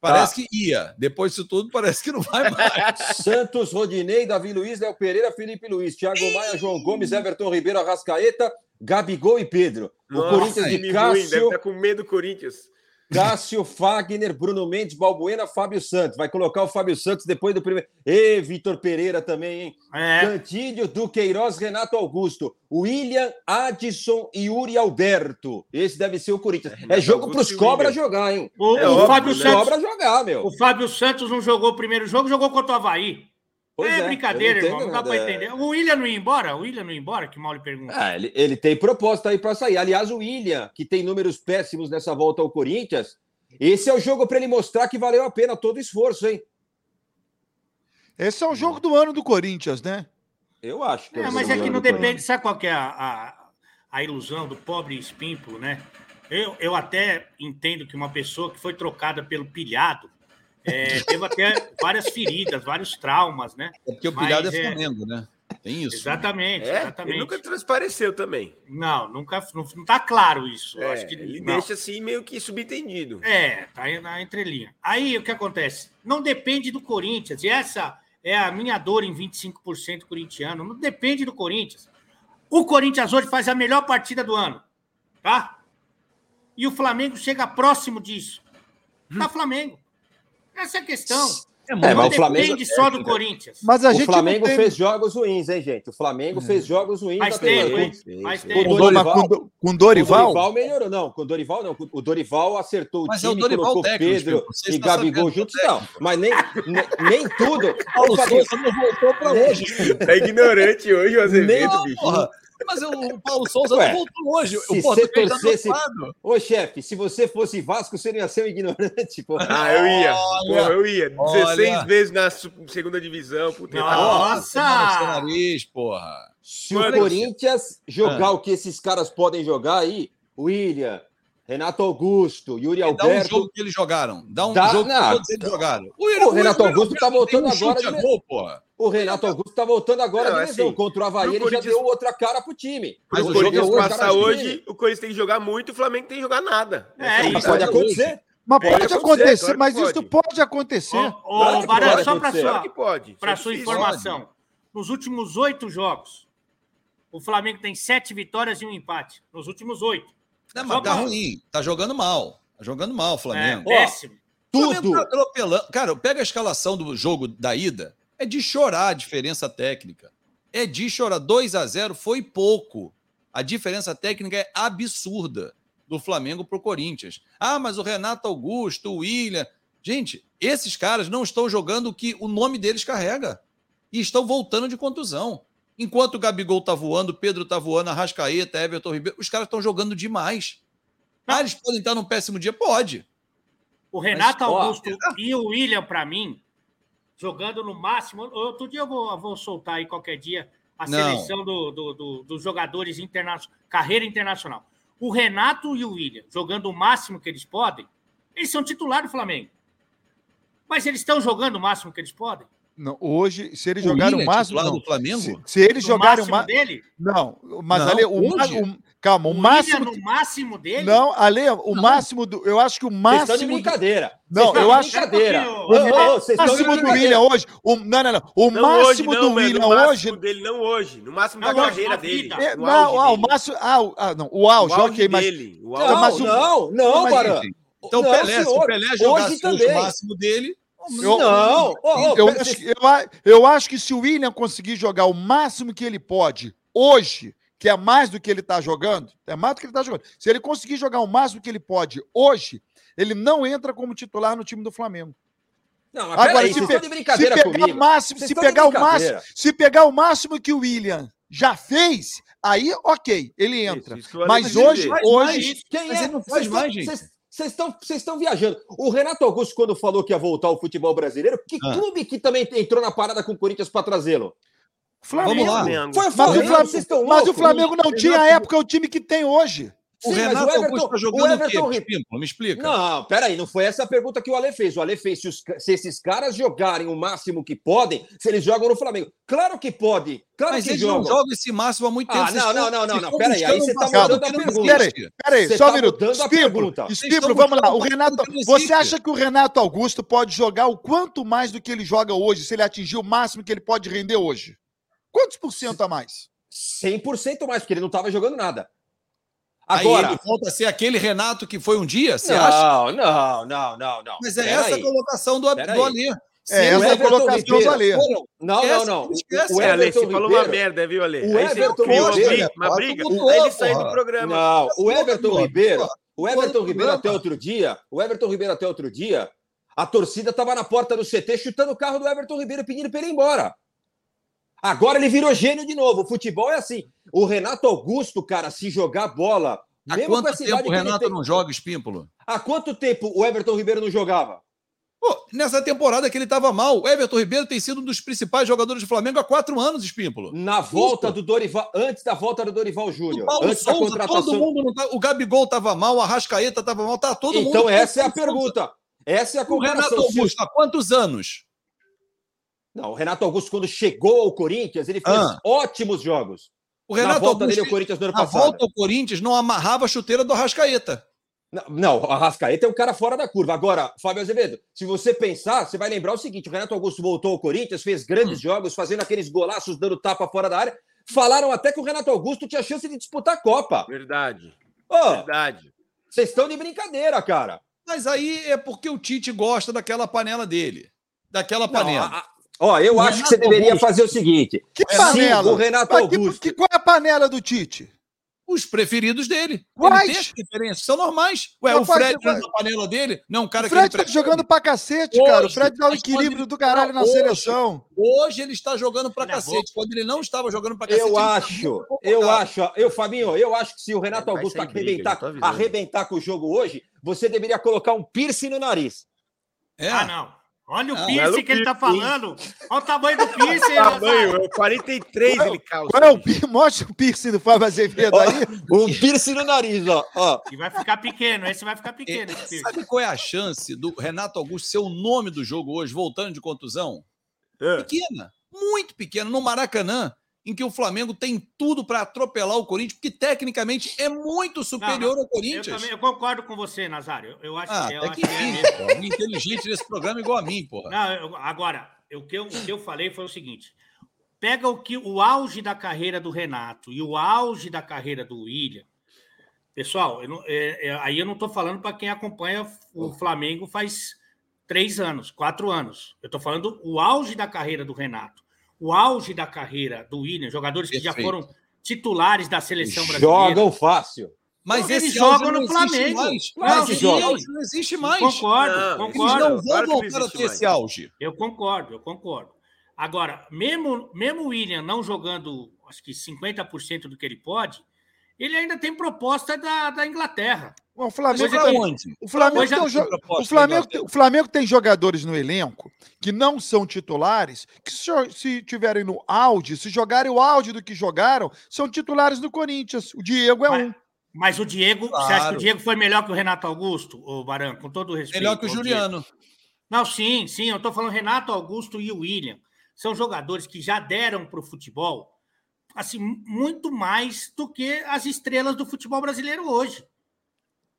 Parece que ia. Depois disso tudo, parece que não vai [laughs] mais. Santos, Rodinei, Davi Luiz, Léo Pereira, Felipe Luiz, Thiago Maia, João Gomes, Everton Ribeiro, Arrascaeta, Gabigol e Pedro. O Nossa, Corinthians time de ruim, Cássio, deve estar com medo do Corinthians. Cássio, Fagner, Bruno Mendes, Balbuena, Fábio Santos. Vai colocar o Fábio Santos depois do primeiro. E Vitor Pereira também, hein? É, Duqueiroz, Renato Augusto, William, Adson e Yuri Alberto. Esse deve ser o Corinthians. É, Renato jogo pros e cobras jogar, hein? o, É o óbvio, Fábio né? Santos, Cobra jogar, meu. o Fábio Santos não jogou o primeiro jogo, jogou contra o Havaí. Pois é, eu brincadeira, não irmão. Não dá pra nada. entender. O William não ia embora? O William não ia embora? Que mal lhe pergunta. Ah, ele, ele tem proposta aí para sair. Aliás, o William, que tem números péssimos nessa volta ao Corinthians, esse é o jogo para ele mostrar que valeu a pena todo o esforço, hein? Esse é o jogo do ano do Corinthians, né? Eu acho que É, o mas jogo é do que ano não do Corinthians. depende. Sabe qual que é a, a, a ilusão do pobre espímpulo, né? Eu, eu até entendo que uma pessoa que foi trocada pelo pilhado é, teve até várias feridas, vários traumas, né? É porque o pilhado é é- Flamengo, né? Tem isso. Exatamente, É, exatamente. ele nunca transpareceu também. Não, nunca não, não tá claro isso. É, acho que ele não. deixa assim meio que subentendido. É, tá aí na entrelinha. Aí o que acontece? Não depende do Corinthians. E essa é a minha dor em 25% corintiano. Não depende do Corinthians. O Corinthians hoje faz a melhor partida do ano, tá? E o Flamengo chega próximo disso. Tá Flamengo. Essa é a questão. É É, não mas o Flamengo- depende só do Corinthians. Mas a O gente Flamengo não tem... fez jogos ruins, hein, gente? O Flamengo fez jogos ruins. Faz Sim, tempo. sim. Com, O Dor- mas Dorival- com, Do- com O Dorival? Dorival melhorou, não. Com o Dorival, não. O Dorival acertou o Mas é o time, Dorival colocou técnico, Pedro e Gabigol juntos, não. Mas nem, nem, nem tudo. Paulo Souza não voltou pra hoje. Tá [laughs] ignorante hoje o Azevedo, bicho. Porra. Mas o o Paulo Souza Ué, não voltou hoje. se O português você tá torcesse-. Ô, chefe, se você fosse Vasco, você não ia ser um ignorante, pô. Ah, eu ia. Olha, Porra, eu ia. 16 olha. vezes na segunda divisão. Puta, Nossa! tá- Nossa! Seu nariz, porra. Se o Mano, Corinthians jogar Ah. o que esses caras podem jogar aí, William, Renato Augusto, Yuri Dá um Alberto. jogo que eles jogaram. Dá um Dá- jogo que não. todos eles jogaram. O, O Renato Augusto tá voltando agora chute de- a gol, porra. O Renato Augusto tá voltando agora Não, de lesão. assim, Contra o Havaí, ele Corinthians- já deu outra cara pro time. Mas o o jogo Corinthians é hoje, cara, hoje, o Corinthians tem que jogar muito e o Flamengo tem que jogar nada. É Mas isso. pode acontecer. Mas Pode pode acontecer, acontecer, claro mas pode. isso pode acontecer. Ô, Claro Barão, pode só para sua, Claro pode. é sua informação, nos últimos oito jogos, o Flamengo tem sete vitórias e um empate. Nos últimos oito. Não, mas tá pra- ruim. Tá jogando mal. Tá jogando mal o É, Flamengo. péssimo. O Flamengo Tudo. tá atropelando. Cara, pega a escalação do jogo da ida. É de chorar a diferença técnica. É de chorar. 2 a 0 foi pouco. A diferença técnica é absurda do Flamengo para o Corinthians. Ah, mas o Renato Augusto, o William. Gente, esses caras não estão jogando o que o nome deles carrega. E estão voltando de contusão. Enquanto o Gabigol tá voando, o Pedro tá voando, a Rascaeta, Everton Ribeiro, os caras estão jogando demais. Ah, eles podem estar num péssimo dia? Pode. O Renato Mas, ó, Augusto e o William, para mim, jogando no máximo. Outro dia eu vou, eu vou soltar aí qualquer dia a Não. seleção do, do- do- dos jogadores internacionais, carreira internacional. O Renato e o William, jogando o máximo que eles podem, eles são titular do Flamengo. Mas eles estão jogando o máximo que eles podem? Não, hoje, se eles O jogarem o é máximo. titular Não. do Flamengo? Se, se eles jogarem o máximo máximo. dele? Não, mas Não, Ale, o, ma- hoje? o- calma, o, O máximo. William no máximo dele? Não, Ale, o máximo do. Eu acho que o Vocês máximo. estão de do- brincadeira. Não, Vocês eu acho- Brincadeira. Vocês O estão de máximo do. William hoje. O, não, não, não. O Não máximo hoje, do não, mas William no máximo hoje. dele, não hoje. No máximo Não, da hoje, carreira dele. É, no não, ah, o máximo. Ah, o- não. O auge, O auge ok, mas. dele. O Não, auge mas o- não, não, Mas, Barã. enfim. Então, Não, Pelé, se senhor. o Pelé jogasse Hoje o máximo dele. Eu- Não. Acho, eu acho que se o William conseguir jogar o máximo que ele pode hoje, que é mais do que ele está jogando, é mais do que ele está jogando. Se ele conseguir jogar o máximo que ele pode hoje, ele não entra como titular no time do Flamengo. Não, mas Agora, se, pe- se brincadeira pegar comigo. o máximo, Vocês se pegar o máximo, se pegar o máximo que o William já fez, aí ok, ele entra. Isso, isso Mas hoje, dizer. Hoje. Quem Mas é? ele não faz Vocês estão- mais, gente. vocês- Vocês estão, vocês estão viajando. O Renato Augusto, quando falou que ia voltar ao futebol brasileiro, que Ah. clube que também entrou na parada com o Corinthians para trazê-lo? Vamos lá. Flamengo. Foi o mas, o Flamengo, Flamengo, mas o? Flamengo não tinha à época o time que tem hoje. O Sim, Renato o Everton- Augusto está o jogando o, Everton quê? Ri- Pímpolo, me explica. Não, peraí, não foi essa a pergunta que o Ale fez. O Ale fez se, os se esses caras jogarem o máximo que podem, se eles jogam no Flamengo. Claro que pode, claro Mas que eles jogam. não jogam esse máximo há muito tempo. Ah, não, estão- não, não, não, não, peraí, aí você um tá passado mudando a pergunta. Peraí, só tá um minuto. Espímpolo. Espímpolo, vamos lá. O Renato, você acha que o Renato Augusto pode jogar o quanto mais do que ele joga hoje, se ele atingir o máximo que ele pode render hoje? Quantos por cento a mais? 100% mais, porque ele não estava jogando nada. Aí Agora. ele volta a ser aquele Renato que foi um dia, você acha? não, não, não, não, não. Mas é Pera essa a aí. colocação do, Pera do aí. Alê. É, essa é a Everton colocação do Alê. foram- Não, não, não. esquece. O É, Ale, Everton você falou uma Ribeiro. merda, viu, Ale? O Aí Everton criou uma Ribeiro- briga, uma Pô, briga. tu Aí ele saiu do programa. Não, o Everton porra, Ribeiro, o Everton Porra, Ribeiro até outro dia, o Everton Ribeiro até outro dia, a torcida estava na porta do CT chutando o carro do Everton Ribeiro pedindo para ele ir embora. Agora ele virou gênio de novo. O futebol é assim. O Renato Augusto, cara, se jogar bola, Há mesmo com quanto tempo o Renato tem- não joga, Espímpolo? Há quanto tempo o Everton Ribeiro não jogava? Pô, nessa temporada que ele estava mal, o Everton Ribeiro tem sido um dos principais jogadores do Flamengo há quatro anos, Espímpolo. Na volta do Dorival, antes da volta do Dorival O Júnior, Paulo antes da Souza, contratação. todo mundo tá, O Gabigol estava mal, o Arrascaeta estava mal, tá todo mundo. então essa é a pergunta. Essa é a O Renato Augusto, há quantos anos? Não, o Renato Augusto, quando chegou ao Corinthians, ele fez Ah. ótimos jogos. O Na Renato volta Augusto, dele ao Corinthians no ano na passado. volta ao Corinthians, não amarrava a chuteira do Arrascaeta. Não, Não, a Rascaeta é um cara fora da curva. Agora, Fábio Azevedo, se você pensar, você vai lembrar o seguinte: o Renato Augusto voltou ao Corinthians, fez Hum. grandes jogos, fazendo aqueles golaços, dando tapa fora da área. Falaram até que o Renato Augusto tinha chance de disputar a Copa. Verdade, Ô, verdade. vocês estão de brincadeira, cara. Mas aí é porque o Tite gosta daquela panela dele. Daquela Não, panela. a- a- Ó, eu O acho que Renato você deveria Augusto- fazer o seguinte: Que se panela? o Renato Mas que- Augusto. que- qual é a panela do Tite? Os preferidos dele. Quais? Ele tem as preferências, são normais. Ué, Mas o Fred é faz- na panela dele? Não, um cara O que Fred tá prefere. jogando pra cacete, Hoje, cara. O Fred dá um quando equilíbrio ele- do caralho na Hoje. seleção. Hoje ele está jogando pra cacete. Quando ele não estava jogando pra cacete. Eu ele acho, eu acho, eu, Fabinho, eu acho que se o Renato Vai Augusto briga, arrebentar, avisando. arrebentar com o jogo hoje, você deveria colocar um piercing no nariz. É. Ah, não. Olha o Ah, piercing belo que ele tá falando. Olha o tamanho do piercing. Tamanho, é 43 ele calça. Qual é o [laughs] Mostra o piercing do Fábio Azevedo aí. Um piercing no nariz, ó. ó. E vai ficar pequeno. Esse vai ficar pequeno. Esse É, sabe qual é a chance do Renato Augusto ser o nome do jogo hoje, voltando de contusão? É. Pequena, muito pequena, no Maracanã, em que o Flamengo tem tudo para atropelar o Corinthians, porque tecnicamente é muito superior ao Eu, Corinthians. também, eu concordo com você, Nazário. Eu, eu acho, Ah, eu até acho que que é mesmo. Alguém inteligente nesse programa é igual a mim, porra. Não, eu- agora, o que, eu, o que eu falei foi o seguinte: pega o que o auge da carreira do Renato e o auge da carreira do William. Pessoal, eu não- é- é- aí eu não estou falando para quem acompanha o Flamengo faz três anos, quatro anos. Eu estou falando o auge da carreira do Renato, o auge da carreira do William, jogadores que já Perfeito. foram titulares da seleção brasileira. Jogam fácil. Mas Porque eles esse jogam áudio no não existe Flamengo. mais. Claro Mas esse áudio não existe mais. Concordo, Não, Eles concordo. não vão Claro voltar a ter mais. esse auge. Eu concordo, eu concordo. Agora, mesmo, mesmo o William não jogando, acho que 50% do que ele pode, ele ainda tem proposta da, da Inglaterra. O Flamengo, pra tem- onde? o Flamengo, tem já o Flamengo, o Flamengo tem jogadores no elenco que não são titulares, que se, se tiverem no auge, se jogarem o auge do que jogaram, são titulares do Corinthians. O Diego é Mas- um. Mas o Diego, você acha que Claro. o Diego foi melhor que o Renato Augusto, ô Baran, com todo o respeito? Melhor que o Juliano. Diego? Não, sim, sim, eu estou falando Renato Augusto e o William. São jogadores que já deram para o futebol assim, muito mais do que as estrelas do futebol brasileiro hoje.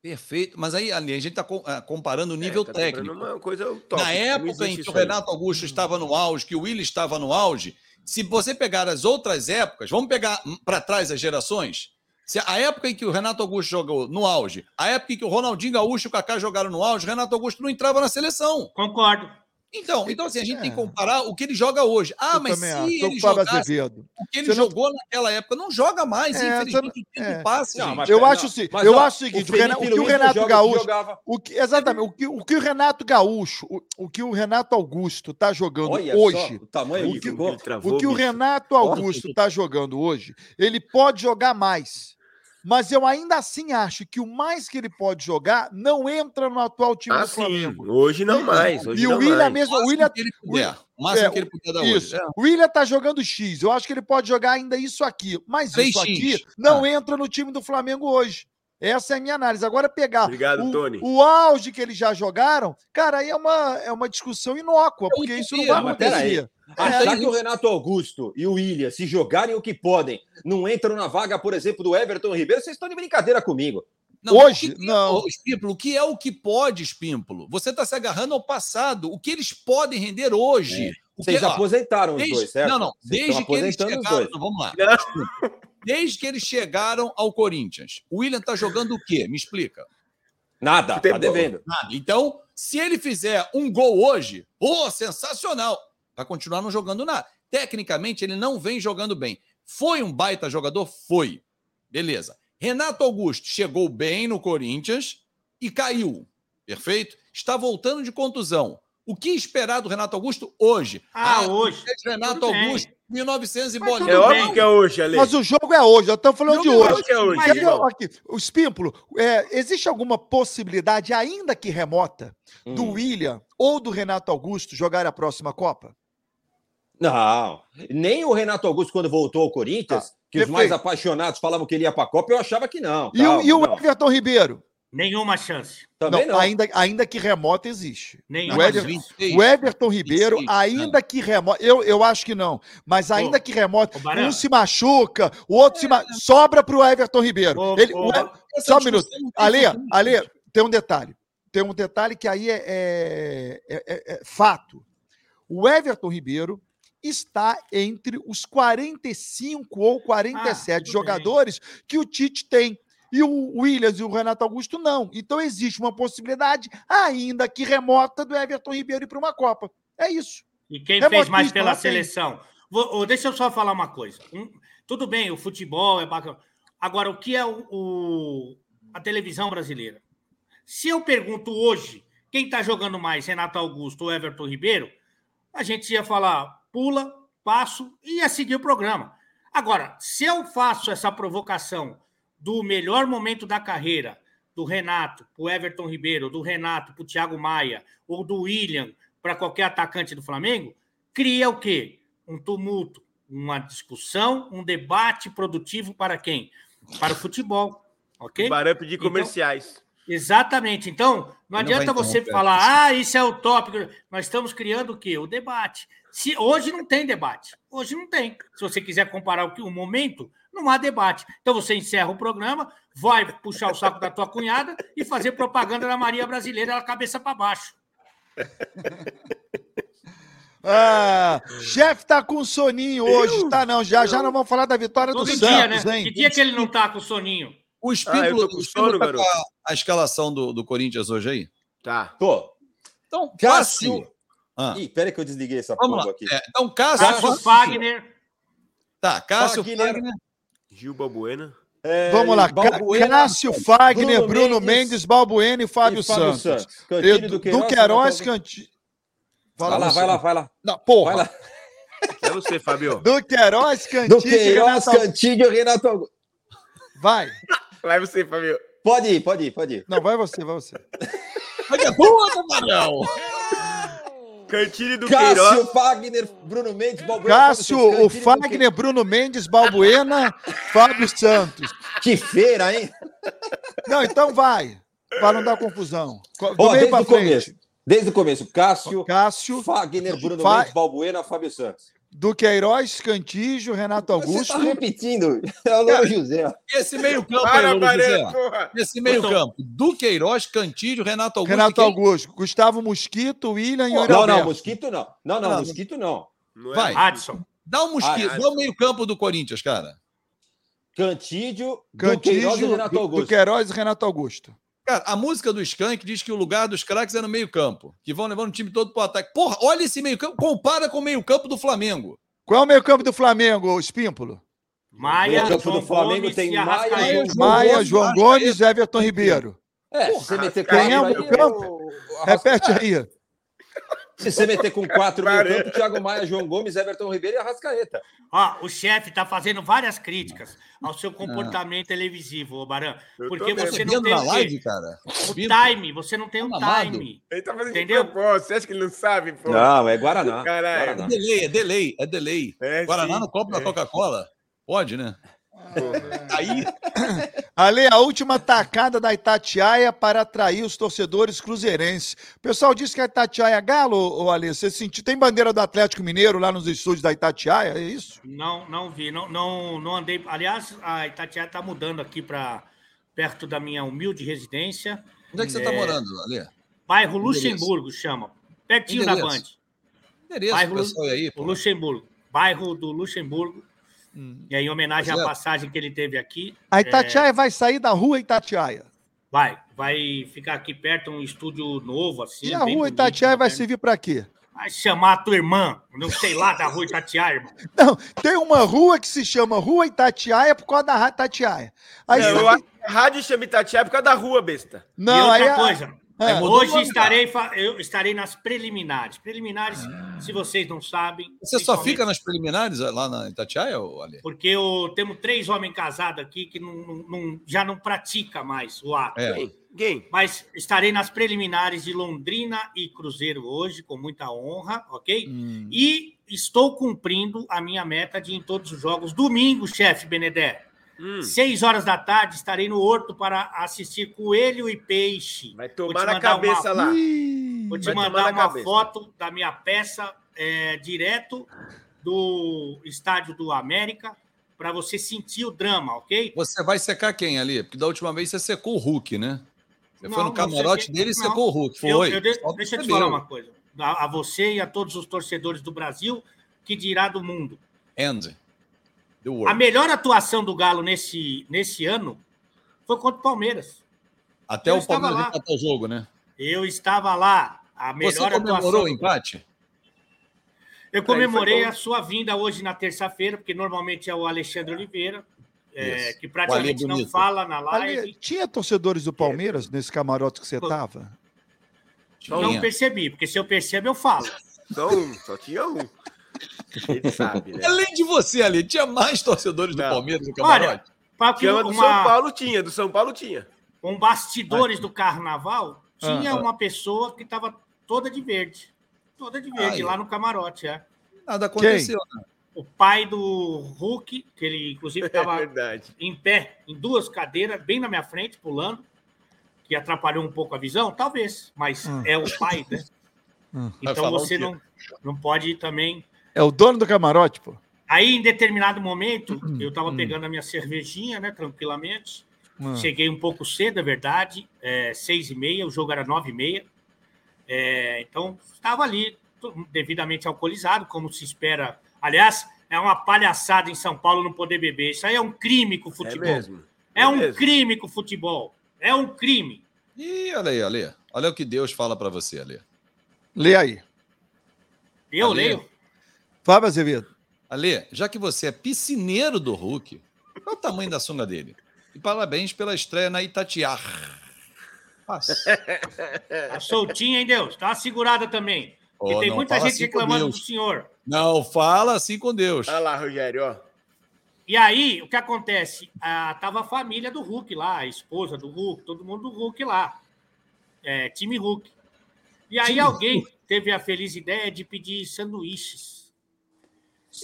Perfeito. Mas aí, ali, a gente está comparando o nível É, tá técnico. Uma coisa top, Na não época em que o aí. Renato Augusto estava no auge, que o Willi estava no auge, se você pegar as outras épocas, vamos pegar para trás as gerações. Se a época em que o Renato Augusto jogou no auge, a época em que o Ronaldinho Gaúcho e o Kaká jogaram no auge, o Renato Augusto não entrava na seleção. Concordo. Então, então assim, a gente É. tem que comparar o que ele joga hoje. Ah, Eu mas se acho. Ele jogasse Azevedo. o que ele Você não- jogou naquela época, não joga mais, É, infelizmente, você o não- tempo é. passa, Não, mas Eu acho o se- mas, eu ó, acho o seguinte, o Felipe Rena- o que o não Renato Gaúcho- jogava. O que, exatamente, o que, o que o Renato Gaúcho, o, o que o Renato Augusto tá jogando Olha hoje, só o tamanho o que que- travou, o que o. Renato Augusto tá jogando hoje, ele pode jogar mais. Mas eu ainda assim acho que o mais que ele pode jogar não entra no atual time Ah, do sim. Flamengo. Hoje não mais. Hoje E o não William mais. mesmo, o máximo William que ele puder. O máximo É, que ele puder dar Isso. hoje. É. O William tá jogando X. Eu acho que ele pode jogar ainda isso aqui. Mas 3x. isso aqui não Ah. entra no time do Flamengo hoje. Essa é a minha análise. Agora, pegar Obrigado, o, Tony. o auge que eles já jogaram, cara, aí é uma, é uma discussão inócua, É porque isso não vai acontecer. Achar É, que o Renato Augusto e o William, se jogarem o que podem, não entram na vaga, por exemplo, do Everton Ribeiro, vocês estão de brincadeira comigo. Não, Hoje, o que que não. É, o Espímpolo, o que é o que pode, Espímpolo? Você está se agarrando ao passado. O que eles podem render hoje? O que, Vocês ó, aposentaram os desde- dois, certo? Não, não. Vocês Desde que eles os chegaram. Não, vamos lá. Não. Desde que eles chegaram ao Corinthians. O William está jogando o quê? Me explica. Nada, tá Futebol. devendo. Nada. Então, se ele fizer um gol hoje, pô, sensacional. Vai continuar não jogando nada. Tecnicamente, ele não vem jogando bem. Foi um baita jogador? Foi. Beleza. Renato Augusto chegou bem no Corinthians e caiu. Perfeito? Está voltando de contusão. O que esperar do Renato Augusto hoje? Ah, hoje. Renato Tudo bem. Augusto, 1900 e bolinha. É óbvio bem. que é hoje, Ale. Mas o jogo é hoje, nós estamos falando de é hoje. É hoje, Mas irmão. aqui, o Espímpolo, é, existe alguma possibilidade, ainda que remota, do Hum. William ou do Renato Augusto jogar a próxima Copa? Não, nem o Renato Augusto, quando voltou ao Corinthians, Tá, que os perfeito. mais apaixonados falavam que ele ia para a Copa, eu achava que não. E, o, e o não. Everton Ribeiro? Nenhuma chance. Também não. Ainda, ainda que remota existe. Nenhuma O Everton- chance. 26. O Everton Ribeiro, 26, ainda que remota, eu, eu acho que não, mas ainda que remota, ô, um se machuca, o outro se ma... sobra pro Everton Ribeiro. Ô, Ele, ô, o Só um minuto. não tem Ale, futuro, Ale, gente. tem um detalhe. Tem um detalhe que aí é, é- é- é- é fato. O Everton Ribeiro está entre os 45 ou 47 Ah, jogadores que o Tite tem. E o Williams e o Renato Augusto não. Então existe uma possibilidade, ainda que remota, do Everton Ribeiro ir para uma Copa. É isso. E quem fez mais pela seleção? Vou- deixa eu só falar uma coisa. Um, tudo bem, o futebol é bacana. Agora, o que é o, o- a televisão brasileira? Se eu pergunto hoje quem está jogando mais, Renato Augusto ou Everton Ribeiro, a gente ia falar pula, passo e ia seguir o programa. Agora, se eu faço essa provocação do melhor momento da carreira do Renato para o Everton Ribeiro, do Renato para o Thiago Maia, ou do William para qualquer atacante do Flamengo, cria o quê? Um tumulto, uma discussão, um debate produtivo para quem? Para o futebol. Ok? Barão de Então- comerciais. Exatamente. Então, não não adianta você falar, ah, isso é o tópico. Nós estamos criando o quê? O debate. Se, hoje não tem debate. Hoje não tem. Se você quiser comparar o, que- o momento, não há debate. Então você encerra o programa, vai puxar o saco da tua cunhada e fazer propaganda da Maria Brasileira, ela cabeça para baixo. [laughs] Ah, chefe tá com soninho hoje, tá não, já já não vamos falar da vitória do Todo Santos, dia, né? hein? Que dia que ele não tá com soninho? O Ah, Espímpolo, tô com o sono, tá a, a escalação do, do Corinthians hoje aí? Tá. Tô. Então, Cássio. Ah, Ih, pera que eu desliguei essa vamos aqui. É, então, Cássio. Cássio Fagner. Tá, Cássio Fagner. Fagner. Gil Balbuena. É, Vamos lá. Balbuena, Cássio, Fagner, Bruno Bruno, Mendes Mendes, Balbuena e Fábio, e Fábio Santos. Cantilho, do Queiroz, Renato- Cantilho. Vai lá, vai lá, vai lá. Não, porra. Vai lá. [laughs] É você, Fabio. Duqueiroz, Cantilho. Do Queiroz, Renato- Cantilho e Renato Augusto. Vai. Vai você, Fabio. Pode ir, pode ir, pode ir. Não, vai você, vai você. Olha a tua, Cantilho do Cássio, Queiroz. Fagner, Bruno Mendes, Balbuena. Cássio, Fábio Santos, o Fagner, Bruno Mendes, Balbuena, [laughs] Fábio Santos. Que feira, hein? Não, então vai. Para não dar confusão. Co- Do Ó, meio desde para o começo. Desde o começo. Cássio, Cássio, Fagner, Bruno Fa- Mendes, Balbuena, Fábio Santos. Duqueiroz, Cantijo, Renato Você Augusto. tá repetindo. É o Louro José. Esse meio-campo Para, José. porra. Esse meio-campo. Duqueiroz, Cantilho, Renato Augusto. Renato quem? Augusto, Gustavo Mosquito, William e Não, não, mosquito não. Não, não, Não. mosquito não. Não é Vai. Adson. Dá um mosquito, Ah, dá o meio-campo do Corinthians, cara. Cantídio, Duqueiroz e Cantijo, Renato Augusto. Duqueiroz e Renato Augusto. Cara, a música do Skank diz que o lugar dos craques é no meio-campo, que vão levando o time todo pro ataque. Porra, olha esse meio-campo, compara com o meio-campo do Flamengo. Qual é o meio campo do Flamengo, Espímpolo? Maia, João do Flamengo Gomes tem Maia. João Maia, Gomes, João. Gomes, Everton Ribeiro. É, se você meter Quem é o meio-campo? Repete aí. [laughs] Se você meter com quatro meio campo, Thiago Maia, João Gomes, Everton Ribeiro e Arrascaeta. Ó, o chefe está fazendo várias críticas ao seu comportamento televisivo, ô Baran. Porque você não tem na o, live, cara. o Vindo. time, você não tem um Amado. time. Ele tá fazendo Entendeu? de propósito. Você acha que ele não sabe, pô? Não, é Guaraná. Caralho. É delay, é delay, é delay. É, Guaraná sim. no copo da É. Coca-Cola? Pode, né? Porra. Aí, Ale, a última tacada da Itatiaia para atrair os torcedores cruzeirenses. O pessoal disse que a Itatiaia é galo, ô Ale. Você sentiu? Tem bandeira do Atlético Mineiro lá nos estúdios da Itatiaia? É isso? Não, não vi, não, não, não andei. Aliás, a Itatiaia está mudando aqui para perto da minha humilde residência, onde é que você tá morando, Ale? bairro Endereço. Luxemburgo, chama. Pertinho da Band. Endereço. Endereço, Bairro aí, pô. Luxemburgo, bairro do Luxemburgo. E aí, em homenagem à é. passagem que ele teve aqui. A Itatiaia vai sair da rua Itatiaia. Vai, vai ficar aqui perto um estúdio novo, assim. E a rua bonito, Itatiaia vai servir para quê? Vai chamar a tua irmã, não sei lá, da rua Itatiaia, irmão. [laughs] Não, tem uma rua que se chama Rua Itatiaia por causa da Rádio Itatiaia. Aí Não, você- eu acho que a rádio chama Itatiaia por causa da rua, besta. e Não, aí outra a- coisa, É, o hoje estarei, eu estarei nas preliminares. Preliminares, se vocês não sabem. Você só fica nas preliminares lá na Itatiaia, Ale? Porque eu, temos três homens casados aqui que não, não- já não pratica mais o ato. É. Quem? Quem? Mas estarei nas preliminares de Londrina e Cruzeiro hoje, com muita honra, ok? Hum. E estou cumprindo a minha meta de ir em todos os jogos. Domingo, chefe Benedé, Hum, seis horas da tarde, estarei no Horto para assistir Coelho e Peixe. vai tomar na cabeça uma- lá. Vou te Vai mandar uma cabeça. foto da minha peça é, direto do estádio do América para você sentir o drama, ok? Você vai secar quem ali? Porque da última vez você secou o Hulk, né? Você Não, foi no camarote sequei- dele e secou o Hulk. Foi. Eu- eu de- deixa eu te falar uma coisa. A, a você e a todos os torcedores do Brasil, que dirá do mundo. End. The A melhor atuação do Galo nesse, nesse ano foi contra o Palmeiras. Até eu o estava Palmeiras lá. empatar o jogo, né? Eu estava lá. A Você melhor comemorou atuação. o empate? Eu comemorei a sua vinda hoje na terça-feira, porque normalmente é o Alexandre Oliveira, é, que praticamente não fala na live. Ale, tinha torcedores do Palmeiras nesse camarote que você tava? Não Tinha. percebi, porque se eu percebo, eu falo. Só um, só tinha um. Ele sabe, né? Além de você ali, tinha mais torcedores do Não. Palmeiras no Olha, camarote? que Chama do São uma, Paulo tinha, do São Paulo tinha. com bastidores do carnaval, tinha Ah, ah. uma pessoa que estava toda de verde. Toda de verde, Aí. lá no camarote, é. Nada aconteceu. né? O pai do Hulk, que ele inclusive É estava verdade. em pé, em duas cadeiras, bem na minha frente, pulando, que atrapalhou um pouco a visão, talvez, mas Hum. é o pai, né? Hum. Então você não, não pode também. É o dono do camarote, pô. Aí, em determinado momento, eu estava hum. pegando a minha cervejinha, né, tranquilamente. Hum. Cheguei um pouco cedo, é verdade, é, seis e meia, o jogo era nove e meia. É, então, estava ali, devidamente alcoolizado, como se espera. Aliás, é uma palhaçada em São Paulo não poder beber. Isso aí é um crime com o É futebol. mesmo. É um mesmo. crime com o futebol. É um crime. Ih, olha aí, Ale. Olha o que Deus fala pra você, Ale. Lê aí. Eu Ali. leio. Fábio Azevedo. Ale, já que você é piscineiro do Hulk, Olha o tamanho da sunga dele. E parabéns pela estreia na Itatiaia. Passa. Tá soltinha, hein, Deus? Tá segurada também. Porque Oh, tem não muita fala gente assim com reclamando do Deus. senhor. Não, fala assim com Deus. Olha lá, Rogério, ó. E aí, o que acontece? Ah, tava a família do Hulk lá, a esposa do Hulk, todo mundo do Hulk lá. É, time Hulk. E aí alguém teve a feliz ideia de pedir sanduíches.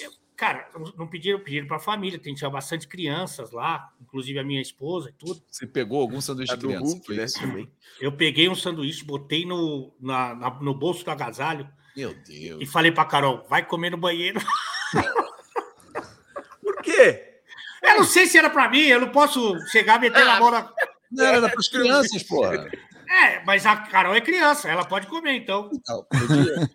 Eu- cara, não pediram, pediram para a família, tem tinha bastante crianças lá, inclusive a minha esposa e tudo. Você pegou algum sanduíche de do criança? Hulk, né? Também. Eu peguei um sanduíche, botei no, na- na- no bolso do agasalho Meu Deus. e falei para Carol, vai comer no banheiro. [laughs] Por quê? Eu não sei se era para mim, eu não posso chegar e meter a mão na... Não, era para as crianças, porra. É, mas a Carol é criança, ela pode comer, então. Não, podia-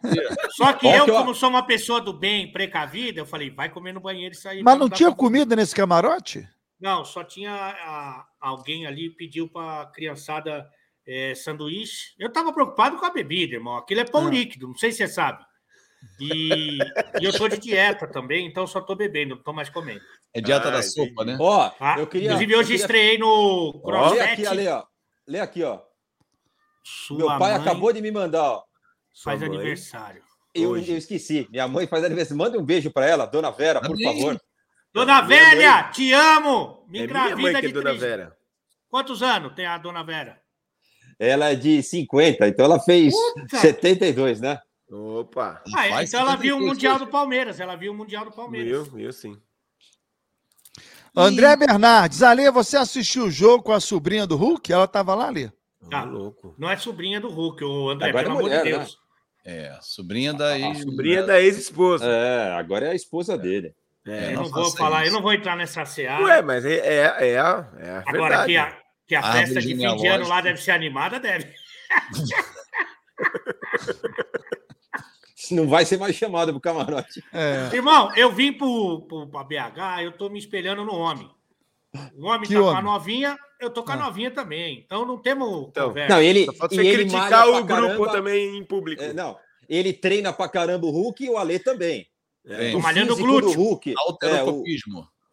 Só que eu, que eu- como sou uma pessoa do bem, precavida, eu falei, vai comer no banheiro isso aí. Mas pra não dar tinha comida nesse camarote? Não, só tinha a- alguém ali pediu para criançada é, sanduíche. Eu tava preocupado com a bebida, irmão. Aquilo é pão Ah. líquido, não sei se você sabe. E, e eu tô de dieta também, então só tô bebendo, não tô mais comendo. É dieta Ah, da sopa, né? Ó, tá? eu queria. Inclusive, eu hoje queria- estreiei no Lê CrossFit. aqui, Ale, ó. Lê aqui, ó. Sua Meu pai mãe acabou de me mandar, ó. faz Sua aniversário. Eu, eu esqueci. Minha mãe faz aniversário. Manda um beijo pra ela, dona Vera, por Amém. favor. Dona Minha Velha, te amo! Me É minha mãe engravida que é de Dona três. Vera. Quantos anos tem a Dona Vera? Ela é de 50, então ela fez Puta! 72, né? Opa. Ah, então ela viu o 72 Mundial do Palmeiras. Ela viu o Mundial do Palmeiras. Viu, viu sim. André Bernardes, Ale, você assistiu o jogo com a sobrinha do Hulk? Ela tava lá, Ale? Tá. Ô, louco. Não é sobrinha do Hulk, o André, Agora é pelo amor mulher, de né? Deus. É, sobrinha da ex. Sobrinha da ex-esposa. É, agora é a esposa dele. É. eu não não vou faça falar, isso. eu não vou entrar nessa seara. Ué, mas é, é, é, a, é a Agora que a, que a festa de fim de ano lá deve ser animada, deve. Não vai ser mais chamado pro camarote. É. Irmão, eu vim pro, pro, pra BH, eu tô me espelhando no homem. O homem Que tá com a homem? novinha, eu tô com a Ah. novinha também. Então não temos Então, conversa. Não, ele, Só falta e você ele criticar o pra grupo caramba. também em público. É, não, ele treina pra caramba o Hulk e o Ale também. É. Tô O malhando glúteo. Hulk. É, o-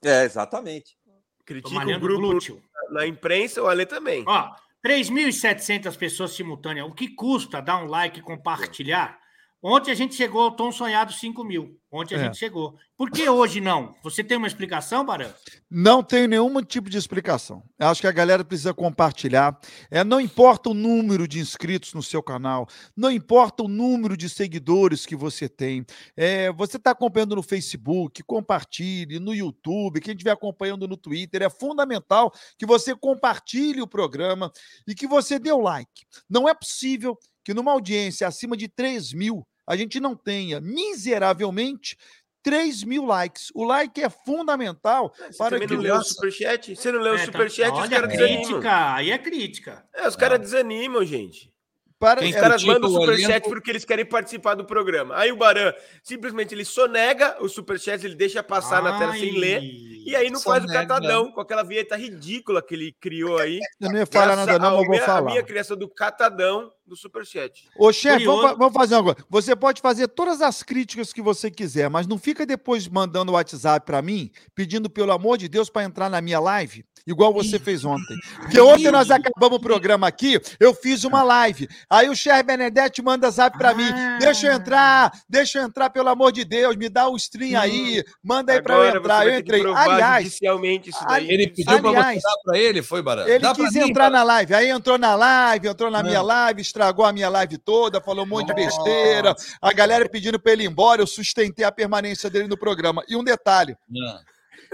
é, exatamente. Critica o grupo glúteo. na imprensa, o Ale também. Ó, 3.700 pessoas simultâneas. O que custa dar um like e compartilhar? Ontem a gente chegou ao tom sonhado 5 mil. Ontem a É. gente chegou. Por que hoje não? Você tem uma explicação, Barão? Não tenho nenhum tipo de explicação. Eu acho que a galera precisa compartilhar. É, não importa o número de inscritos no seu canal, não importa o número de seguidores que você tem. É, você está acompanhando no Facebook, compartilhe, no YouTube, quem estiver acompanhando no Twitter. É fundamental que você compartilhe o programa e que você dê o like. Não é possível que numa audiência acima de 3 mil a gente não tenha miseravelmente 3 mil likes. O like é fundamental Você para que não leu o graça. superchat? Você não leu o É, tá- superchat, os Olha, caras desanimam. crítica. Aí é crítica. É, os caras desanimam, gente. para Quem Os caras mandam o o superchat elenco- porque eles querem participar do programa. Aí o Baran simplesmente ele sonega o superchat, ele deixa passar na tela sem Ai. ler. E aí não faz o catadão com aquela vinheta ridícula que ele criou aí. [laughs] Eu não ia falar nada, não, mas vou minha- A falar. minha criação do catadão do superchat. Ô, chefe, vamos, vamos fazer uma coisa. Você pode fazer todas as críticas que você quiser, mas não fica depois mandando WhatsApp para mim, pedindo, pelo amor de Deus, para entrar na minha live, igual você fez ontem. Porque ontem nós acabamos o programa aqui, eu fiz uma live. Aí o chefe Benedetti manda zap para mim. Ah. Deixa eu entrar, deixa eu entrar, pelo amor de Deus, me dá o stream aí, manda aí para eu Agora entrar. Eu entrei. provar Aliás, judicialmente isso daí. Ele pediu para você dar para ele, foi, Barão? Ele Dá pra quis mim, entrar na live, aí entrou na live, entrou na minha Não. live, estragou a minha live toda, falou um monte de besteira. A galera pedindo pra ele ir embora, eu sustentei a permanência dele no programa. E um detalhe,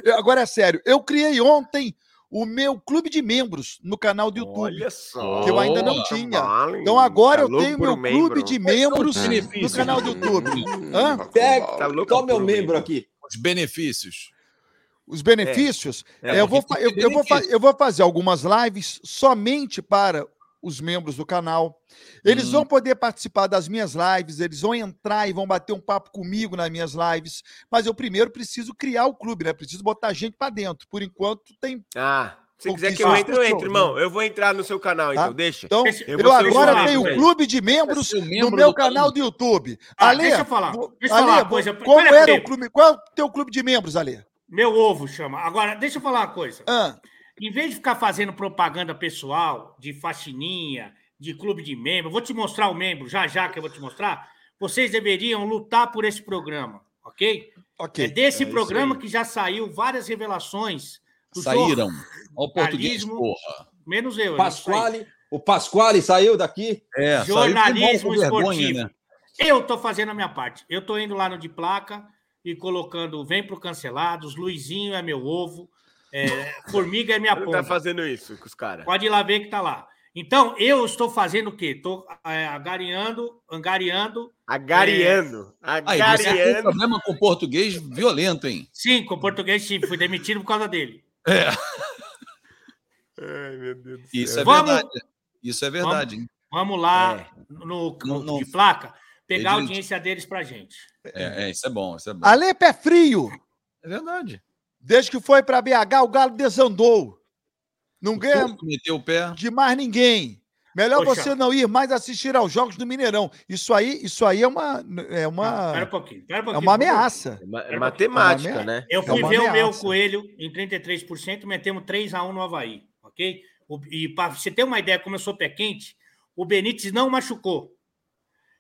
eu- agora é sério, eu criei ontem o meu clube de membros no canal do YouTube. Olha só. que eu ainda não tinha. Vale, Então agora tá eu tenho meu membro. clube de membros os no canal do YouTube. Hã? Pega, Tá louco toma meu membro. aqui. Os benefícios. Os benefícios, É, é, eu, vou, eu, eu vou eu vou fazer algumas lives somente para os membros do canal. Eles Hum. vão poder participar das minhas lives, eles vão entrar e vão bater um papo comigo nas minhas lives. Mas eu primeiro preciso criar o clube, né? Preciso botar gente para dentro. Por enquanto, tem. Ah, se quiser que eu entre, eu entro, irmão. Eu vou entrar no seu canal, Tá? então, deixa. Então, eu, eu agora tenho o clube de membros Vai ser o no membro meu do canal do YouTube. Ah, Ale, deixa eu falar, deixa eu Ale, falar coisa. Qual era o clube? Qual é o teu clube de membros, Ale? Meu ovo chama. Agora, deixa eu falar uma coisa. Ah, Em vez de ficar fazendo propaganda pessoal, de faxininha, de clube de membro, vou te mostrar o membro, já já que eu vou te mostrar, vocês deveriam lutar por esse programa, ok? ok. É desse É programa que já saiu várias revelações. do Saíram. Olha o português, porra. Menos eu. Pasquale, o Pasquale saiu daqui. É, saiu Jornalismo vergonha, esportivo. né? Eu estou fazendo a minha parte. Eu estou indo lá no de placa e colocando vem pro cancelados, Luizinho é meu ovo, é, Formiga é minha Não tá pomba. fazendo isso com os caras. Pode ir lá ver que tá lá. Então, eu estou fazendo o quê? Estou é, agariando, angariando. Agariando. Aí, você tem um Agariando. problema com o português violento, hein? Sim, com o português tive, fui demitido por causa dele. Ai, meu Deus do Isso céu. é Vamos- verdade. Isso é verdade, hein? Vamos lá É. no, no não- de placa, pegar a audiência deles pra gente. É, é, isso é bom, isso é bom. Ale pé frio. É verdade. Desde que foi pra BH, o Galo desandou. Não ganha Turco meteu o pé. de mais ninguém. Melhor Poxa. você não ir mais assistir aos jogos do Mineirão. Isso aí, isso aí é uma, é uma, Espera um pouquinho. Espera um é pouquinho. uma por favor. ameaça. É ma- É matemática, É uma né? Eu É fui uma ver o meu ameaça. coelho em 33%, metemos 3x1 no Havaí, ok? O- e para você ter uma ideia, como eu sou pé quente, o Benítez não machucou.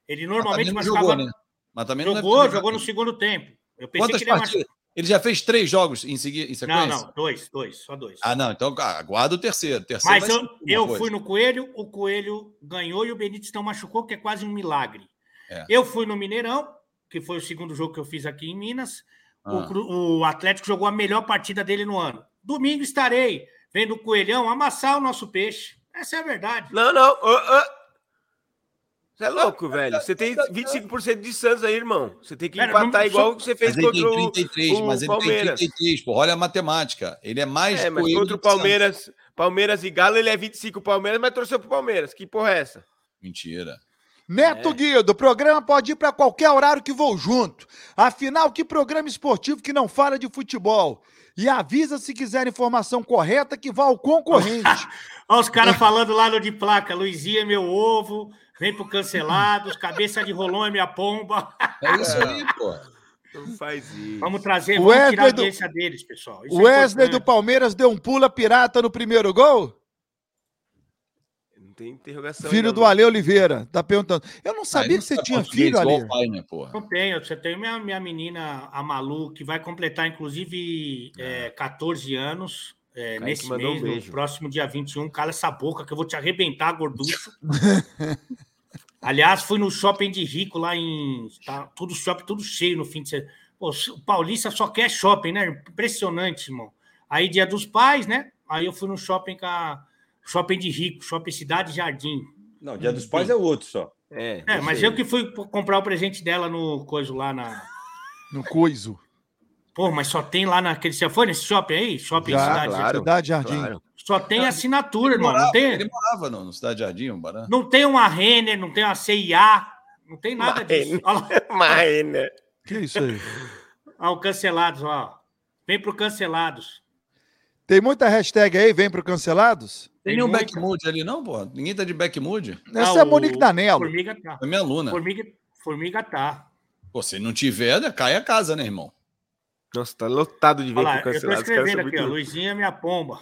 Ele Mas normalmente não machucava. jogou, né? Mas também não Jogou, deve ter jogou no segundo tempo. Eu pensei Quantas que ele ia partidas? machucar. Ele já fez três jogos em, segui... em sequência? Não, não, dois, dois, só dois. Ah, não. Então aguarda o terceiro. O terceiro Mas eu, eu coisa. fui no Coelho, o Coelho ganhou e o Benítez não machucou, que é quase um milagre. É. Eu fui no Mineirão, que foi o segundo jogo que eu fiz aqui em Minas. O Ah. Cru- O, Atlético jogou a melhor partida dele no ano. Domingo estarei vendo o Coelhão amassar o nosso peixe. Essa é a verdade. Não, não. ô, ô. Você é louco, velho. Você tem 25% de Santos aí, irmão. Você tem que Pera, empatar não- igual que você fez Mas ele contra tem o, 33, o mas ele Palmeiras. tem 33, porra. Olha a matemática. Ele é mais É, mas contra o. Palmeiras, Palmeiras e Galo, ele é 25 Palmeiras, mas torceu pro Palmeiras. Que porra é essa? Mentira. Neto É. Guido, o programa pode ir para qualquer horário que vou junto. Afinal, que programa esportivo que não fala de futebol? E avisa se quiser informação correta que vá ao concorrente. [laughs] Olha os caras falando lá no de placa. Luizinho é meu ovo, vem pro cancelados, cabeça de rolão é minha pomba. É isso aí, [laughs] pô. Não faz isso. Vamos trazer, O vamos Wesley tirar a do- audiência deles, pessoal. Isso é Wesley do importante. Palmeiras deu um pula pirata no primeiro gol? Não tem interrogação. Filho ainda, do. Ale Oliveira, tá perguntando. Eu não sabia não que você tinha filho, Ale. o pai, né, porra? Não tenho, você tem minha, minha menina, a Malu, que vai completar, inclusive, é, 14 anos é, nesse mandou um mês, no próximo dia 21. Cala essa boca que eu vou te arrebentar, gorducho. [laughs] Aliás, fui no shopping de rico lá em. Tá, tudo shopping, tudo cheio no fim de semana. Pô, o Paulista só quer shopping, né? Impressionante, irmão. Aí, dia dos pais, né? Aí eu fui no shopping com a. Shopping de rico, shopping Cidade Jardim. Não, Dia dos Pais é o outro só. É, É, mas eu que fui comprar o presente dela no coiso lá na. No coiso. Pô, mas só tem lá naquele. Você foi nesse shopping aí? Shopping Já, Cidade claro. Jardim? Cidade Jardim. Claro. Só tem assinatura, Ele irmão. Não tem, ele morava no, no Cidade Jardim, o Barã. não tem uma Renner, não tem uma CIA, não tem nada disso. [laughs] Mas, né? Que isso aí? olha o Cancelados, ó. Vem pro Cancelados. Tem muita hashtag aí, vem pro Cancelados? Tem Tem nenhum muita. backmood ali, não, pô? Ninguém tá de backmood? Essa Ah, é a o- Monique Danello. Formiga tá. É minha aluna. Formiga, formiga tá. Pô, se não tiver, cai a casa, né, irmão? Nossa, tá lotado de ver com eu tô cancelado. Escrevendo aqui, ó. Luizinha é minha pomba.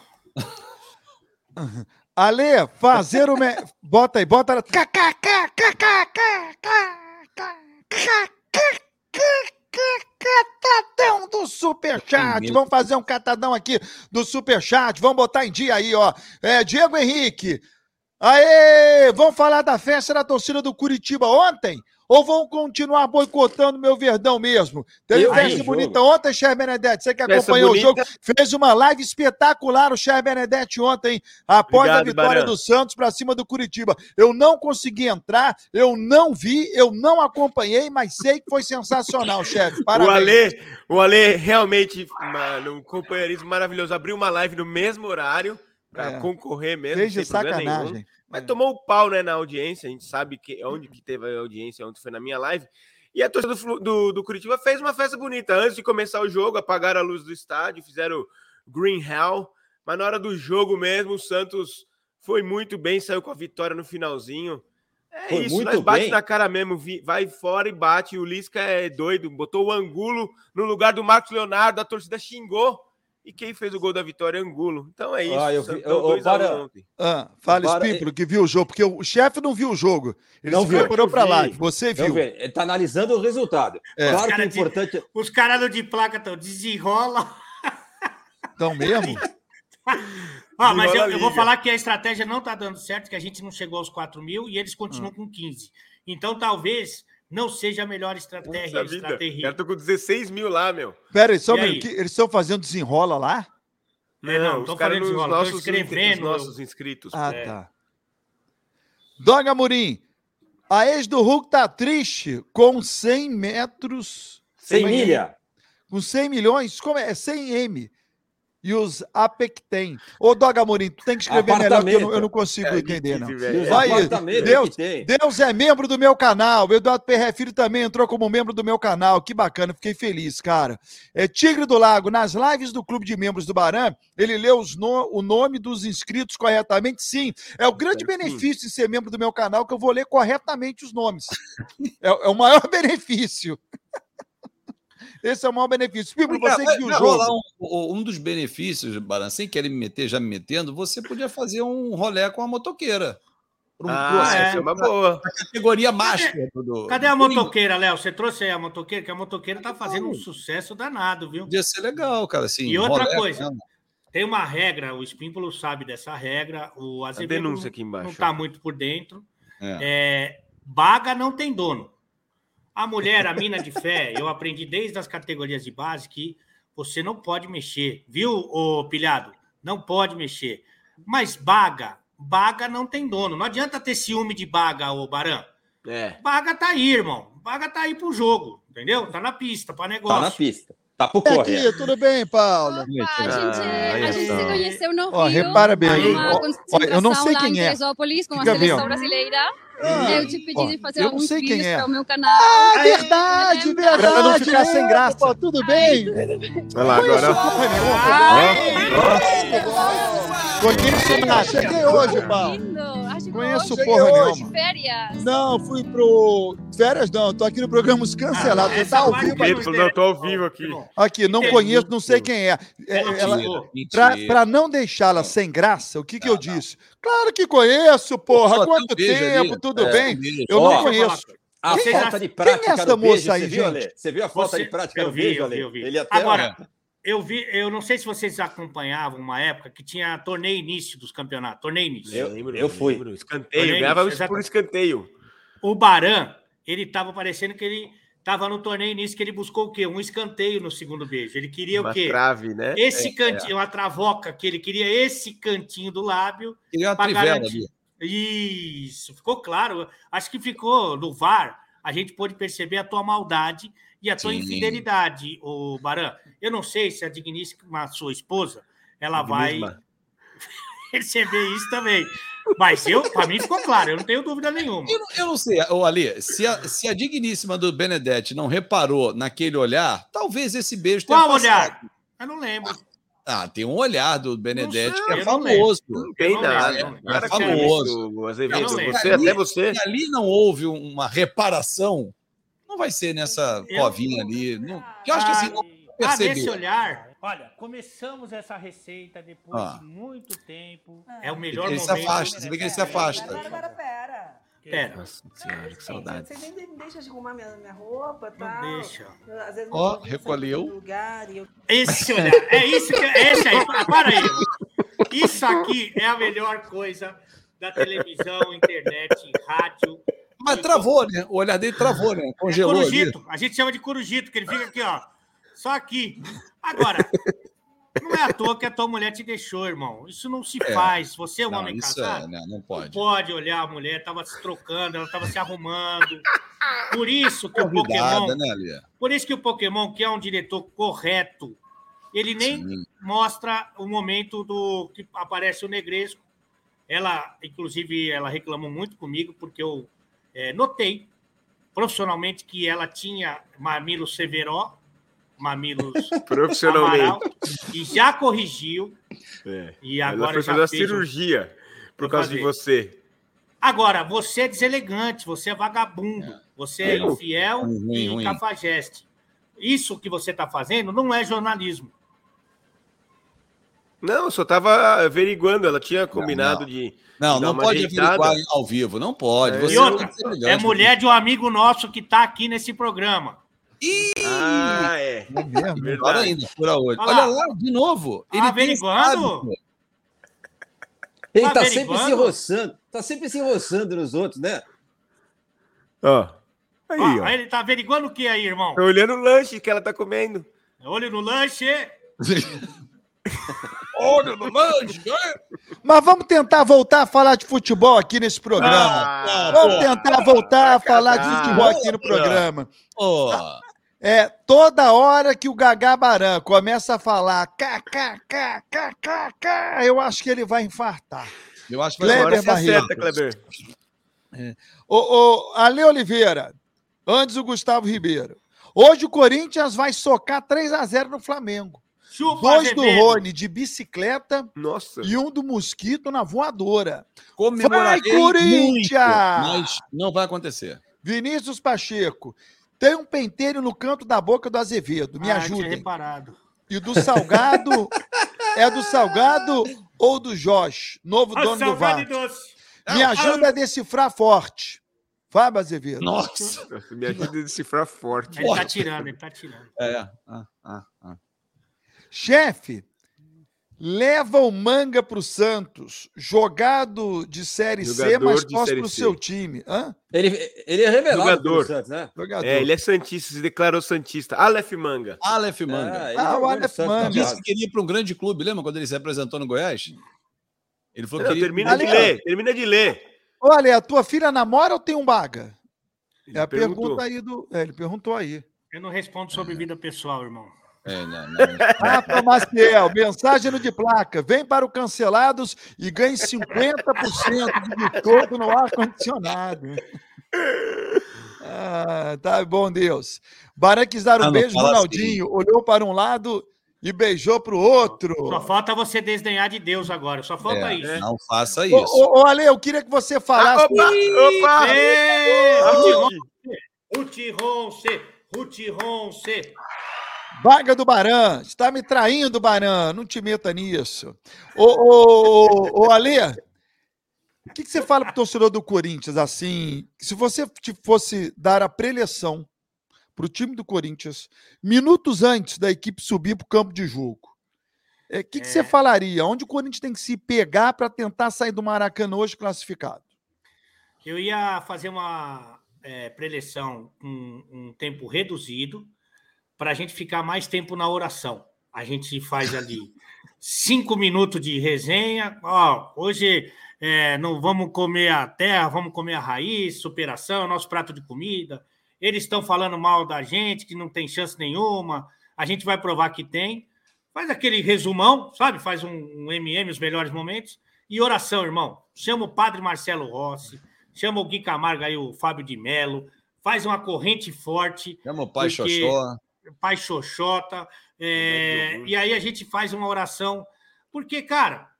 Ale, fazer o. Me... Bota aí, bota. Catadão do Superchat. Vamos fazer um catadão aqui do Superchat. Vamos botar em dia aí, ó. É, Diego Henrique. Aê! Vamos falar da festa da torcida do Curitiba ontem? Ou vão continuar boicotando meu verdão mesmo? Teve Eu festa o bonita ontem, Cher Benedetti. Você que acompanhou o jogo, fez uma live espetacular o Cher Benedetti ontem, após a Obrigado, vitória Barão. do Santos para cima do Curitiba. Eu não consegui entrar, eu não vi, eu não acompanhei, mas sei que foi sensacional, chefe. [laughs] O Parabéns. Ale, o Ale realmente, mano, um companheirismo maravilhoso. Abriu uma live no mesmo horário para É. concorrer mesmo. Sem problema nenhum. sacanagem. Mas tomou o pau, né, na audiência. A gente sabe que onde que teve a audiência, onde foi na minha live. E a torcida do, do, do Curitiba fez uma festa bonita. Antes de começar o jogo, apagaram a luz do estádio, fizeram Green Hell. Mas na hora do jogo mesmo, o Santos foi muito bem, saiu com a vitória no finalzinho. É Foi isso, muito nós bate bem. na cara mesmo, vai fora e bate. O Lisca é doido, botou o Angulo no lugar do Marcos Leonardo, a torcida xingou. E quem fez o gol da vitória é Angulo. Então é isso. Ah, eu vi- ô, ô, dois a Bara- ontem. Ah, fala, Espímpolo, que viu o jogo, porque o chefe não viu o jogo. Ele Não se viu. Eu vi. live. Você viu. ele tá analisando o resultado. É. Claro que o Cara de- importante. Os caras do de placa estão desenrola. Então mesmo? [laughs] Ó, mas eu, eu vou falar que a estratégia não tá dando certo, que a gente não chegou aos 4 mil e eles continuam com 15. Então talvez não seja a melhor estratégia. Estratégia. Eu tô com 16 mil lá, meu. Pera aí, só um aí? minuto, que eles estão fazendo desenrola lá? É, não, os tô caras falando nos desenrola, tô nossos, escrevendo. os nossos inscritos. Ah, É. tá. Doga Amorim, a ex do Hulk tá triste com 100 metros. 100 Como é é? milha. Com 100 milhões? Como é? É 100 M. E os APEC tem. Ô, Doga Amorim, tu tem que escrever melhor, porque eu não, eu não consigo É, entender, não. Vai, apartamentos Deus-. Deus é membro do meu canal. O Eduardo Perré Filho também entrou como membro do meu canal. Que bacana, fiquei feliz, cara. É Tigre do Lago, nas lives do Clube de Membros do Baran, ele leu no- o nome dos inscritos corretamente? Sim. É o grande Sim. benefício de ser membro do meu canal, que eu vou ler corretamente os nomes. [laughs] é, é o maior [laughs] benefício. Esse é o maior benefício. Você que o jogo. Um, um dos benefícios, Baran, sem querer me meter, já me metendo, você podia fazer um rolé com a motoqueira. Um- Ah, é. é uma boa. categoria master do. Cadê a motoqueira, Léo? Você trouxe aí a motoqueira? Que a motoqueira tá fazendo um sucesso danado, viu? Podia ser legal, cara. Assim, E outra rolé coisa, ela. Tem uma regra, o Espímpolo sabe dessa regra, o A Azevedo denúncia não- aqui embaixo. não tá muito por dentro. É. É, baga não tem dono. A mulher, a mina de fé, eu aprendi desde as categorias de base que você não pode mexer, viu, ô pilhado? Não pode mexer. Mas baga, baga não tem dono. Não adianta ter ciúme de baga, ô Barã. É. Baga tá aí, irmão. Baga tá aí pro jogo, entendeu? Tá na pista, pra negócio. Tá na pista. Tá pro É correr. aqui, tudo bem, Paulo? Opa, a gente, Ah, a gente se conheceu no Ó, Rio. repara bem, ó, ó, eu não sei quem em é. Teresópolis com a Fica seleção brasileira. Ah, eu te pedi de fazer alguns vídeos é. para o meu canal. Ah, verdade, Lembra? verdade. Pra não ficar sem graça. Pô, tudo bem? Olha lá, agora. Conheço nada. Cheguei hoje, Paulo. Conheço hoje porra hoje. nenhuma. férias. Não, fui pro. Férias não, tô aqui no programa Os Cancelados. Você Essa tá ao parte vivo aqui. tô ao vivo aqui. Aqui, não conheço, não sei quem é. É, Ela pra, pra não deixá-la sem graça, o que, que eu disse? Claro que conheço, porra. Pô, Quanto um tempo, ali. tudo É, bem? um. Eu Ó, não conheço. A Vocês falta já- de prática Quem é essa moça aí, você viu, gente? Você viu a falta Você- de prática eu vi, eu vi. Ele até... Agora, eu vi, eu não sei se vocês acompanhavam uma época que tinha torneio início dos campeonatos, torneio início. Eu- lembro, eu fui. lembro. Escanteio, ganhava por escanteio. O Baran, ele tava parecendo que ele tava no torneio início que ele buscou o quê? Um escanteio no segundo beijo. Ele queria Uma o quê? trave, né? Esse cantinho, uma travoca que ele queria esse cantinho do lábio Queria uma para trivela garantir. ali. Isso, ficou claro. Acho que ficou no VAR. A gente pôde perceber a tua maldade e a tua Sim. infidelidade, o Baran. Eu não sei se a digníssima sua esposa ela vai perceber [laughs] isso também. Mas eu, para mim, ficou claro. Eu não tenho dúvida nenhuma. Eu, não- eu não sei, ô Ali, se a, se a digníssima do Benedetti não reparou naquele olhar, talvez esse beijo tenha Qual passado. olhar? Eu não lembro. Ah, tem um olhar do Benedetti sei, que é eu não famoso. Não tem nada. que é Famoso. isso, Azevedo. Você, até você. Se ali não houve uma reparação, não vai ser nessa Eu- covinha ali. Não, eu acho que assim, não Ah, percebeu. nesse olhar, Olha, começamos essa receita depois Ah. de muito tempo. é o melhor Ele se momento. afasta, você vê que ele se afasta. Agora, agora, pera. Pera, Nossa senhora, que saudade. Vocês nem de- deixam de arrumar minha, minha roupa e não deixa. Eu, às vezes, Ó, não consigo recolheu. lugar e eu Esse olhar, é isso que é esse aí. pa- Para aí. Isso aqui é a melhor coisa da televisão, internet, rádio. Mas travou, né? O olhar dele travou, né? Congelou ali. corujito. A gente chama de corujito, que ele fica aqui, ó. Só aqui. Agora, não é à toa que a tua mulher te deixou, irmão. Isso não se É. faz. Você é um Não, homem isso casado. é? Não Não pode. pode olhar a mulher, estava se trocando, ela estava se arrumando. Por isso que o Convidada, Pokémon, né, Ali? por isso que o Pokémon, que é um diretor correto, ele nem Sim. mostra o momento do que aparece o Negresco. Ela, inclusive, ela reclamou muito comigo porque eu eh, notei profissionalmente que ela tinha mamilos Severo, mamilos [laughs] Profissionalmente. Amaral, e já corrigiu É. e Ela agora foi já fazer uma fez um- cirurgia por causa de fazer. você. Agora, você é deselegante, você é vagabundo, você é Eu? infiel Ruim, e ruim. cafajeste. Isso que você está fazendo não é jornalismo. Não, eu só tava averiguando. Ela tinha combinado não. de. Não, Dar não uma pode ajeitada. averiguar ao vivo, não pode. É. Você E outra, é mulher de um amigo nosso que está aqui nesse programa. Ih, Ah, é. É mesmo? Verdade. ainda, por olho. Olha Olha lá. de novo. Tá Ele tem averiguando? Ele Tá tá sempre se roçando, tá sempre se roçando nos outros, né? Ó. Aí, Ó, ó. ele tá averiguando o que aí, irmão? Tô olhando o lanche que ela tá comendo. Olho no lanche. [laughs] Olha no lanche. né? Mas vamos tentar voltar a falar de futebol aqui nesse programa. Ah, vamos tentar voltar a falar de futebol aqui no programa. É, toda hora que o Gagá Baran começa a falar kkkkkk, eu acho que ele vai infartar. eu acho que Kleber Barreto. acerta, Kleber. Ô, ô, Ale Oliveira, antes o Gustavo Ribeiro. Hoje o Corinthians vai socar 3 a 0 no Flamengo. Chupa, Dois do. Rony de bicicleta Nossa. e um do Mosquito na voadora. Vai, Corinthians! muito, mas não vai acontecer. Vinícius Pacheco, tem um pentelho no canto da boca do Azevedo. Me Ah, tinha ajudem. reparado. E do Salgado, [laughs] é do Salgado ou do Josh, novo Ó, dono do salgado VAR? e doce. Me ajuda a decifrar forte. Fábio Azevedo. Nossa. Nossa, me ajuda a decifrar forte. Ele tá tirando, ele tá tirando. É. Ah, ah, ah. Chefe, leva o manga pro Santos, jogado de Série C, Jogador mas de torce Série pro C. seu time. Hã? Ele, ele é revelado Jogador. Santos, né? Jogador. É, ele é Santista, se declarou Santista. Aleph Manga. Aleph Manga. É, ele Ah, o no Aleph Manga. Disse que queria ir para um grande clube. Lembra quando ele se apresentou no Goiás? Ele falou Não, que queria... termina de ler, termina de ler. Olha, a tua filha namora ou tem um baga? Ele É a perguntou. pergunta aí do. É, ele perguntou aí. Eu não respondo sobre vida pessoal, irmão. É, não, não. Rafa Maciel, mensagem no de placa. Vem para o Cancelados e ganhe 50% de desconto no ar-condicionado. Ah, tá bom, Deus. Baran quis dar um Ah, beijo, Ronaldinho. Olhou para um lado e beijou para o outro. Só falta você desdenhar de Deus agora. Só falta É, isso. não faça isso. ô, ô, Ale, eu queria que você Ah, falasse. opa, opa! Ah, Ruth Ruth Ronce, Ruth Ronce. Vaga do Baran, está me traindo, Baran, não te meta nisso. Ô, ô, ô, ô Ale, o que, que você fala pro torcedor do Corinthians, assim, se você fosse dar a preleção pro time do Corinthians, minutos antes da equipe subir pro campo de jogo, o que, que você É. falaria? Onde o Corinthians tem que se pegar para tentar sair do Maracanã hoje classificado? Eu ia fazer uma é, preleção com um tempo reduzido para a gente ficar mais tempo na oração. A gente faz ali cinco minutos de resenha. Ó, hoje é, não vamos comer a terra, vamos comer a raiz, superação, nosso prato de comida. Eles estão falando mal da gente, que não tem chance nenhuma. A gente vai provar que tem. Faz aquele resumão, sabe? Faz um, um MM, os melhores momentos. E oração, irmão. Chama o padre Marcelo Rossi, chama o Gui Camargo aí, o Fábio de Melo, faz uma corrente forte, Chama o pai porque- Xoxó. Pai Xoxota, é, e aí a gente faz uma oração. Porque, cara,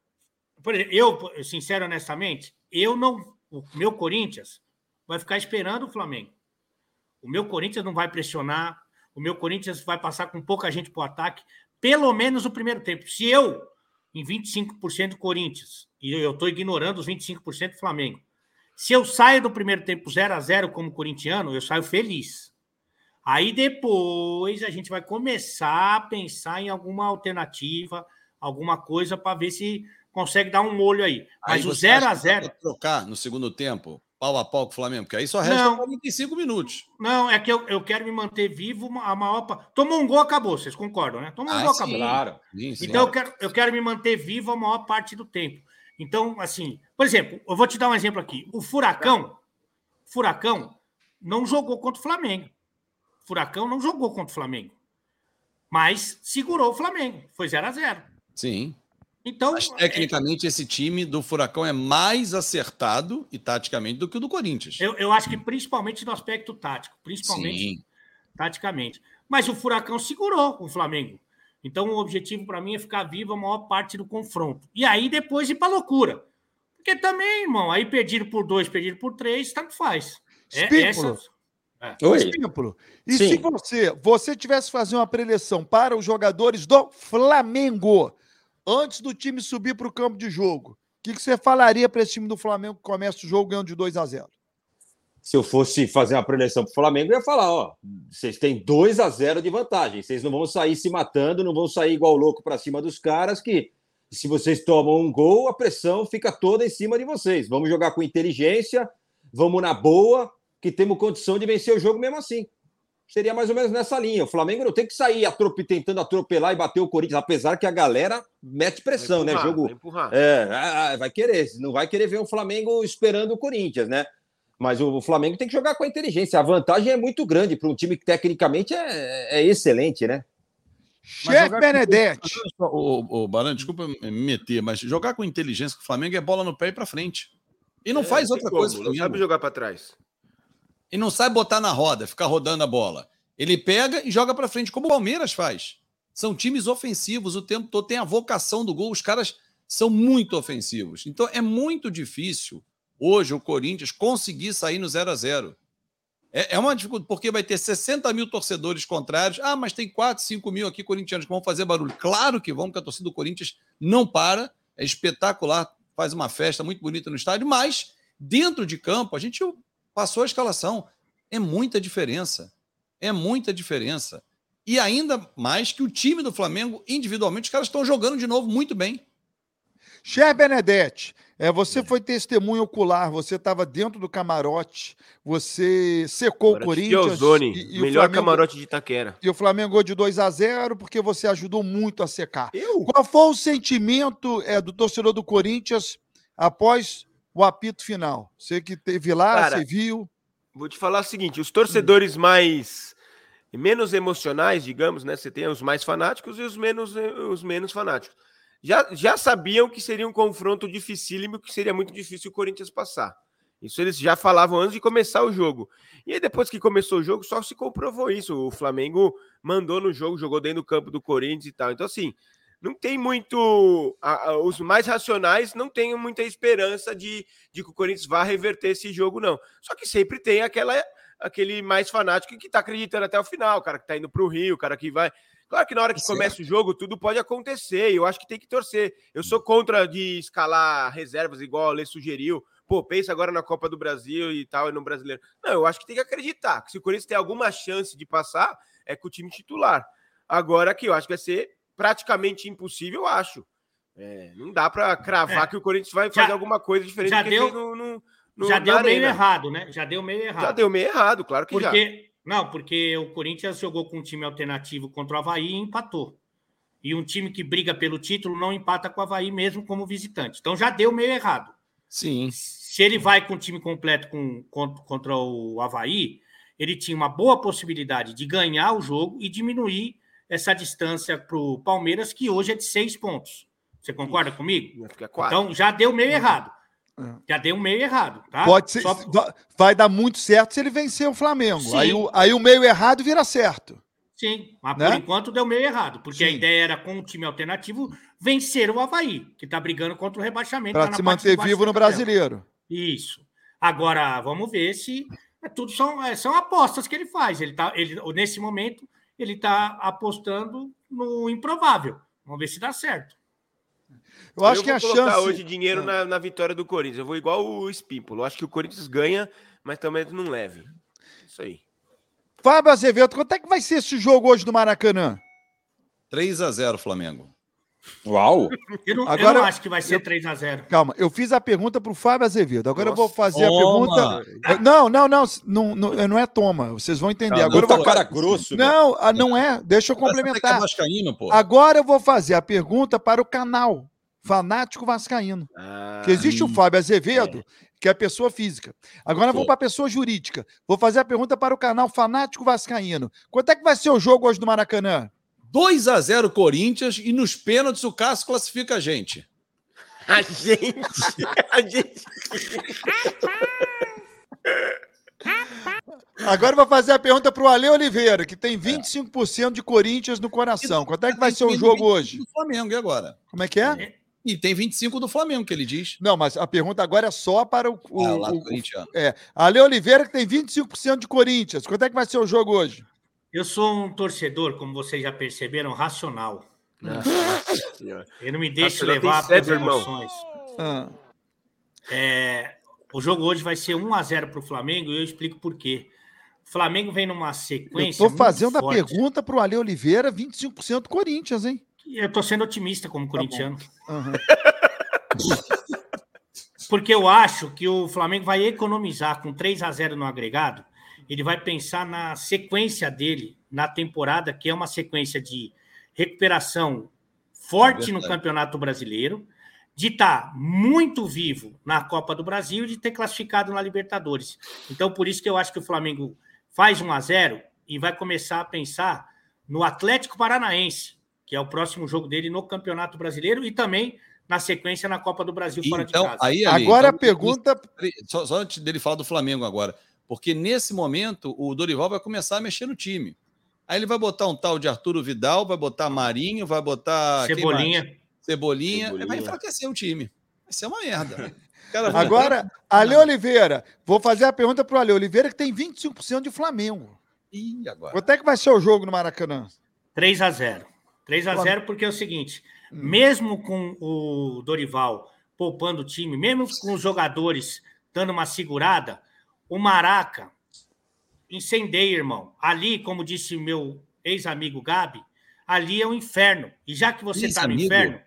por exemplo, eu, sincero, honestamente, eu não. O meu Corinthians vai ficar esperando o Flamengo. O meu Corinthians não vai pressionar, o meu Corinthians vai passar com pouca gente para o ataque, pelo menos no primeiro tempo. Se eu, em 25% do Corinthians, e eu estou ignorando os 25% do Flamengo, se eu saio do primeiro tempo 0 a 0 como corintiano, eu saio feliz. Aí depois a gente vai começar a pensar em alguma alternativa, alguma coisa para ver se consegue dar um molho aí. Mas Aí o você 0 acha a que dá 0 pra trocar no segundo tempo, pau a pau com o Flamengo, porque aí só resta Não. 45 minutos. Não, é que eu, eu quero me manter vivo a maior. pa- Tomou um gol, acabou, vocês concordam, né? Tomou um Ah, gol, sim. acabou. Claro. Sim, sim. Então eu quero, eu quero me manter vivo a maior parte do tempo. Então, assim, por exemplo, eu vou te dar um exemplo aqui. O Furacão, Furacão não jogou contra o Flamengo. Furacão não jogou contra o Flamengo. Mas segurou o Flamengo. Foi 0 a 0 Sim. Então, Mas tecnicamente esse time do Furacão é mais acertado e taticamente do que o do Corinthians. eu, eu acho que principalmente no aspecto tático. Principalmente Sim. taticamente. Mas o Furacão segurou o Flamengo. Então o objetivo para mim é ficar vivo a maior parte do confronto. E aí depois ir para loucura. Porque também, irmão, aí pediram por dois, pediram por três, tanto faz. É, Espípulo. Oi. Espímpolo, E Sim. se você, você tivesse que fazer uma preleção para os jogadores do Flamengo antes do time subir para o campo de jogo, o que, que você falaria para esse time do Flamengo que começa o jogo ganhando de 2 a 0 Se eu fosse fazer uma preleção pro Flamengo, eu ia falar: ó, vocês têm 2 a 0 de vantagem. Vocês não vão sair se matando, não vão sair igual louco para cima dos caras, que se vocês tomam um gol, a pressão fica toda em cima de vocês. Vamos jogar com inteligência, vamos na boa, que temos condição de vencer o jogo mesmo assim. Seria mais ou menos nessa linha. O Flamengo não tem que sair atrope- tentando atropelar e bater o Corinthians, apesar que a galera mete pressão, né? Vai empurrar, Jogo vai é, ah, vai querer. Não vai querer ver o Flamengo esperando o Corinthians, né? Mas o Flamengo tem que jogar com a inteligência. A vantagem é muito grande para um time que tecnicamente é, é excelente, né? Chefe jogar com- Benedetti. O, o, Barão, desculpa me meter, mas jogar com inteligência com o Flamengo é bola no pé e pra frente. E não É, faz outra como, coisa. Não sabe jogar pra trás. E não sabe botar na roda, ficar rodando a bola. Ele pega e joga pra frente, como o Palmeiras faz. São times ofensivos o tempo todo, tem a vocação do gol, os caras são muito ofensivos. Então é muito difícil hoje o Corinthians conseguir sair no 0 a 0 É, é uma dificuldade, porque vai ter 60 mil torcedores contrários. Ah, mas tem 4, 5 mil aqui corintianos que vão fazer barulho. Claro que vão, porque a torcida do Corinthians não para, é espetacular, faz uma festa muito bonita no estádio, mas dentro de campo, a gente passou a escalação. É muita diferença. É muita diferença. E ainda mais que o time do Flamengo, individualmente, os caras estão jogando de novo muito bem. Chefe Benedetti, é, você foi testemunha ocular, você estava dentro do camarote, você secou o Camarote de Corinthians. Ozone, e- e o melhor Flamengo- camarote de Itaquera. E o Flamengo ganhou de 2 a 0 porque você ajudou muito a secar. Eu? Qual foi o sentimento é, do torcedor do Corinthians após o apito final? Você que teve lá, Cara, você viu. Vou te falar o seguinte: os torcedores mais menos emocionais, digamos, né? Você tem os mais fanáticos e os menos, os menos fanáticos. Já, já sabiam que seria um confronto dificílimo, que seria muito difícil o Corinthians passar. Isso eles já falavam antes de começar o jogo. E aí, depois que começou o jogo, só se comprovou isso. O Flamengo mandou no jogo, jogou dentro do campo do Corinthians e tal. Então, assim, não tem muito. a- a- os mais racionais não têm muita esperança de, de que o Corinthians vá reverter esse jogo, não. Só que sempre tem aquela, aquele mais fanático que tá acreditando até o final, o cara que tá indo pro Rio, o cara que vai. Claro que na hora que Certo. começa o jogo, tudo pode acontecer. Eu acho que tem que torcer. Eu sou contra de escalar reservas, igual a Lê sugeriu. Pô, pensa agora na Copa do Brasil e tal, e no brasileiro. Não, eu acho que tem que acreditar. Que se o Corinthians tem alguma chance de passar, é com o time titular. Agora que eu acho que vai ser praticamente impossível, eu acho. É, não dá para cravar É. que o Corinthians vai Já- fazer alguma coisa diferente já do que deu- fez no, no, no- já deu meio errado, né? Já deu meio errado. Já deu meio errado, claro que já. Porque, não, porque o Corinthians jogou com um time alternativo contra o Havaí e empatou. E um time que briga pelo título não empata com o Havaí mesmo como visitante. Então já deu meio errado. Sim. Se ele vai com o time completo com, contra, contra o Havaí, ele tinha uma boa possibilidade de ganhar o jogo e diminuir essa distância para o Palmeiras, que hoje é de seis pontos. Você concorda comigo? Ficar quatro. Então já deu meio errado. É. Já deu meio errado, tá? Pode ser. Só- va- Vai dar muito certo se ele vencer o Flamengo. Sim. Aí o, aí o meio errado vira certo. Sim, mas Né? por enquanto deu meio errado, porque a Sim. ideia era, com o time alternativo, vencer o Havaí, que está brigando contra o rebaixamento. Para tá se manter vivo no brasileiro. Isso. Agora, vamos ver se. é, tudo são, é, são apostas que ele faz. Ele tá, ele, nesse momento, ele está apostando no improvável. Vamos ver se dá certo. Eu acho que vou a colocar chance. hoje dinheiro Ah. na, na vitória do Corinthians. Eu vou igual o Espímpolo. Eu acho que o Corinthians ganha, mas também não leve. Isso aí. Fábio Azevedo, quanto é que vai ser esse jogo hoje do Maracanã? 3 a 0 Flamengo. Uau! Eu não, eu Agora, não acho que vai ser 3 a 0 Calma, eu fiz a pergunta para o Fábio Azevedo. Agora eu vou Nossa. fazer a Toma! pergunta. Não, não, não, não, não, não é toma. Vocês vão entender. Ah, Agora eu Agora vou... tá cara grosso. Não, ah, não é. Deixa eu é complementar. vascaíno, pô. Agora eu vou fazer a pergunta para o canal Fanático Vascaíno. Ah, Que existe o Fábio Azevedo, que é a pessoa física. Agora eu vou para a pessoa jurídica. Vou fazer a pergunta para o canal Fanático Vascaíno. Quanto é que vai ser o jogo hoje do Maracanã? 2 a 0 Corinthians e nos pênaltis o Cássio classifica a gente. A gente. A gente. Agora eu vou fazer a pergunta para o Ale Oliveira, que tem 25% de Corinthians no coração. Quanto é que vai ser o jogo hoje? Do Flamengo, e agora? Como é que é? E tem 25 do Flamengo, que ele diz. Não, mas a pergunta agora é só para o. o, Ah, lá do o- Corinthians. é, Ale Oliveira, que tem 25% de Corinthians. Quanto é que vai ser o jogo hoje? Eu sou um torcedor, como vocês já perceberam, racional. Eu não me deixo levar pelas emoções. Ah, É, o jogo hoje vai ser 1 a 0 para o Flamengo e eu explico por quê. O Flamengo vem numa sequência. muito fazendo a pergunta para o Ale Oliveira, 25% Corinthians, hein? Eu tô sendo otimista como corintiano. Aham. [laughs] Porque eu acho que o Flamengo vai economizar com 3 a 0 no agregado. Ele vai pensar na sequência dele na temporada, que é uma sequência de recuperação forte no Verdade. Campeonato Brasileiro, de estar muito vivo na Copa do Brasil e de ter classificado na Libertadores. Então, por isso que eu acho que o Flamengo faz 1 a 0 e vai começar a pensar no Atlético Paranaense, que é o próximo jogo dele no Campeonato Brasileiro e também na sequência na Copa do Brasil fora de Então, casa. aí, Ali, Agora a então, pergunta. Só, só antes dele falar do Flamengo agora. Porque nesse momento o Dorival vai começar a mexer no time. Aí ele vai botar um tal de Arturo Vidal, vai botar Marinho, vai botar. Cebolinha. Cebolinha. Cebolinha. Vai enfraquecer o time. Vai ser uma merda. [laughs] Cara, Agora, Ale Oliveira. Vou fazer a pergunta para o Ale Oliveira, que tem 25% de Flamengo. Ih, agora. Quanto é que vai ser o jogo no Maracanã? 3 a 0 3 a 0 porque é o seguinte, mesmo com o Dorival poupando o time, mesmo com os jogadores dando uma segurada, o Maraca incendeia, irmão. Ali, como disse meu ex-amigo Gabi, ali é o inferno. E já que você está no inferno,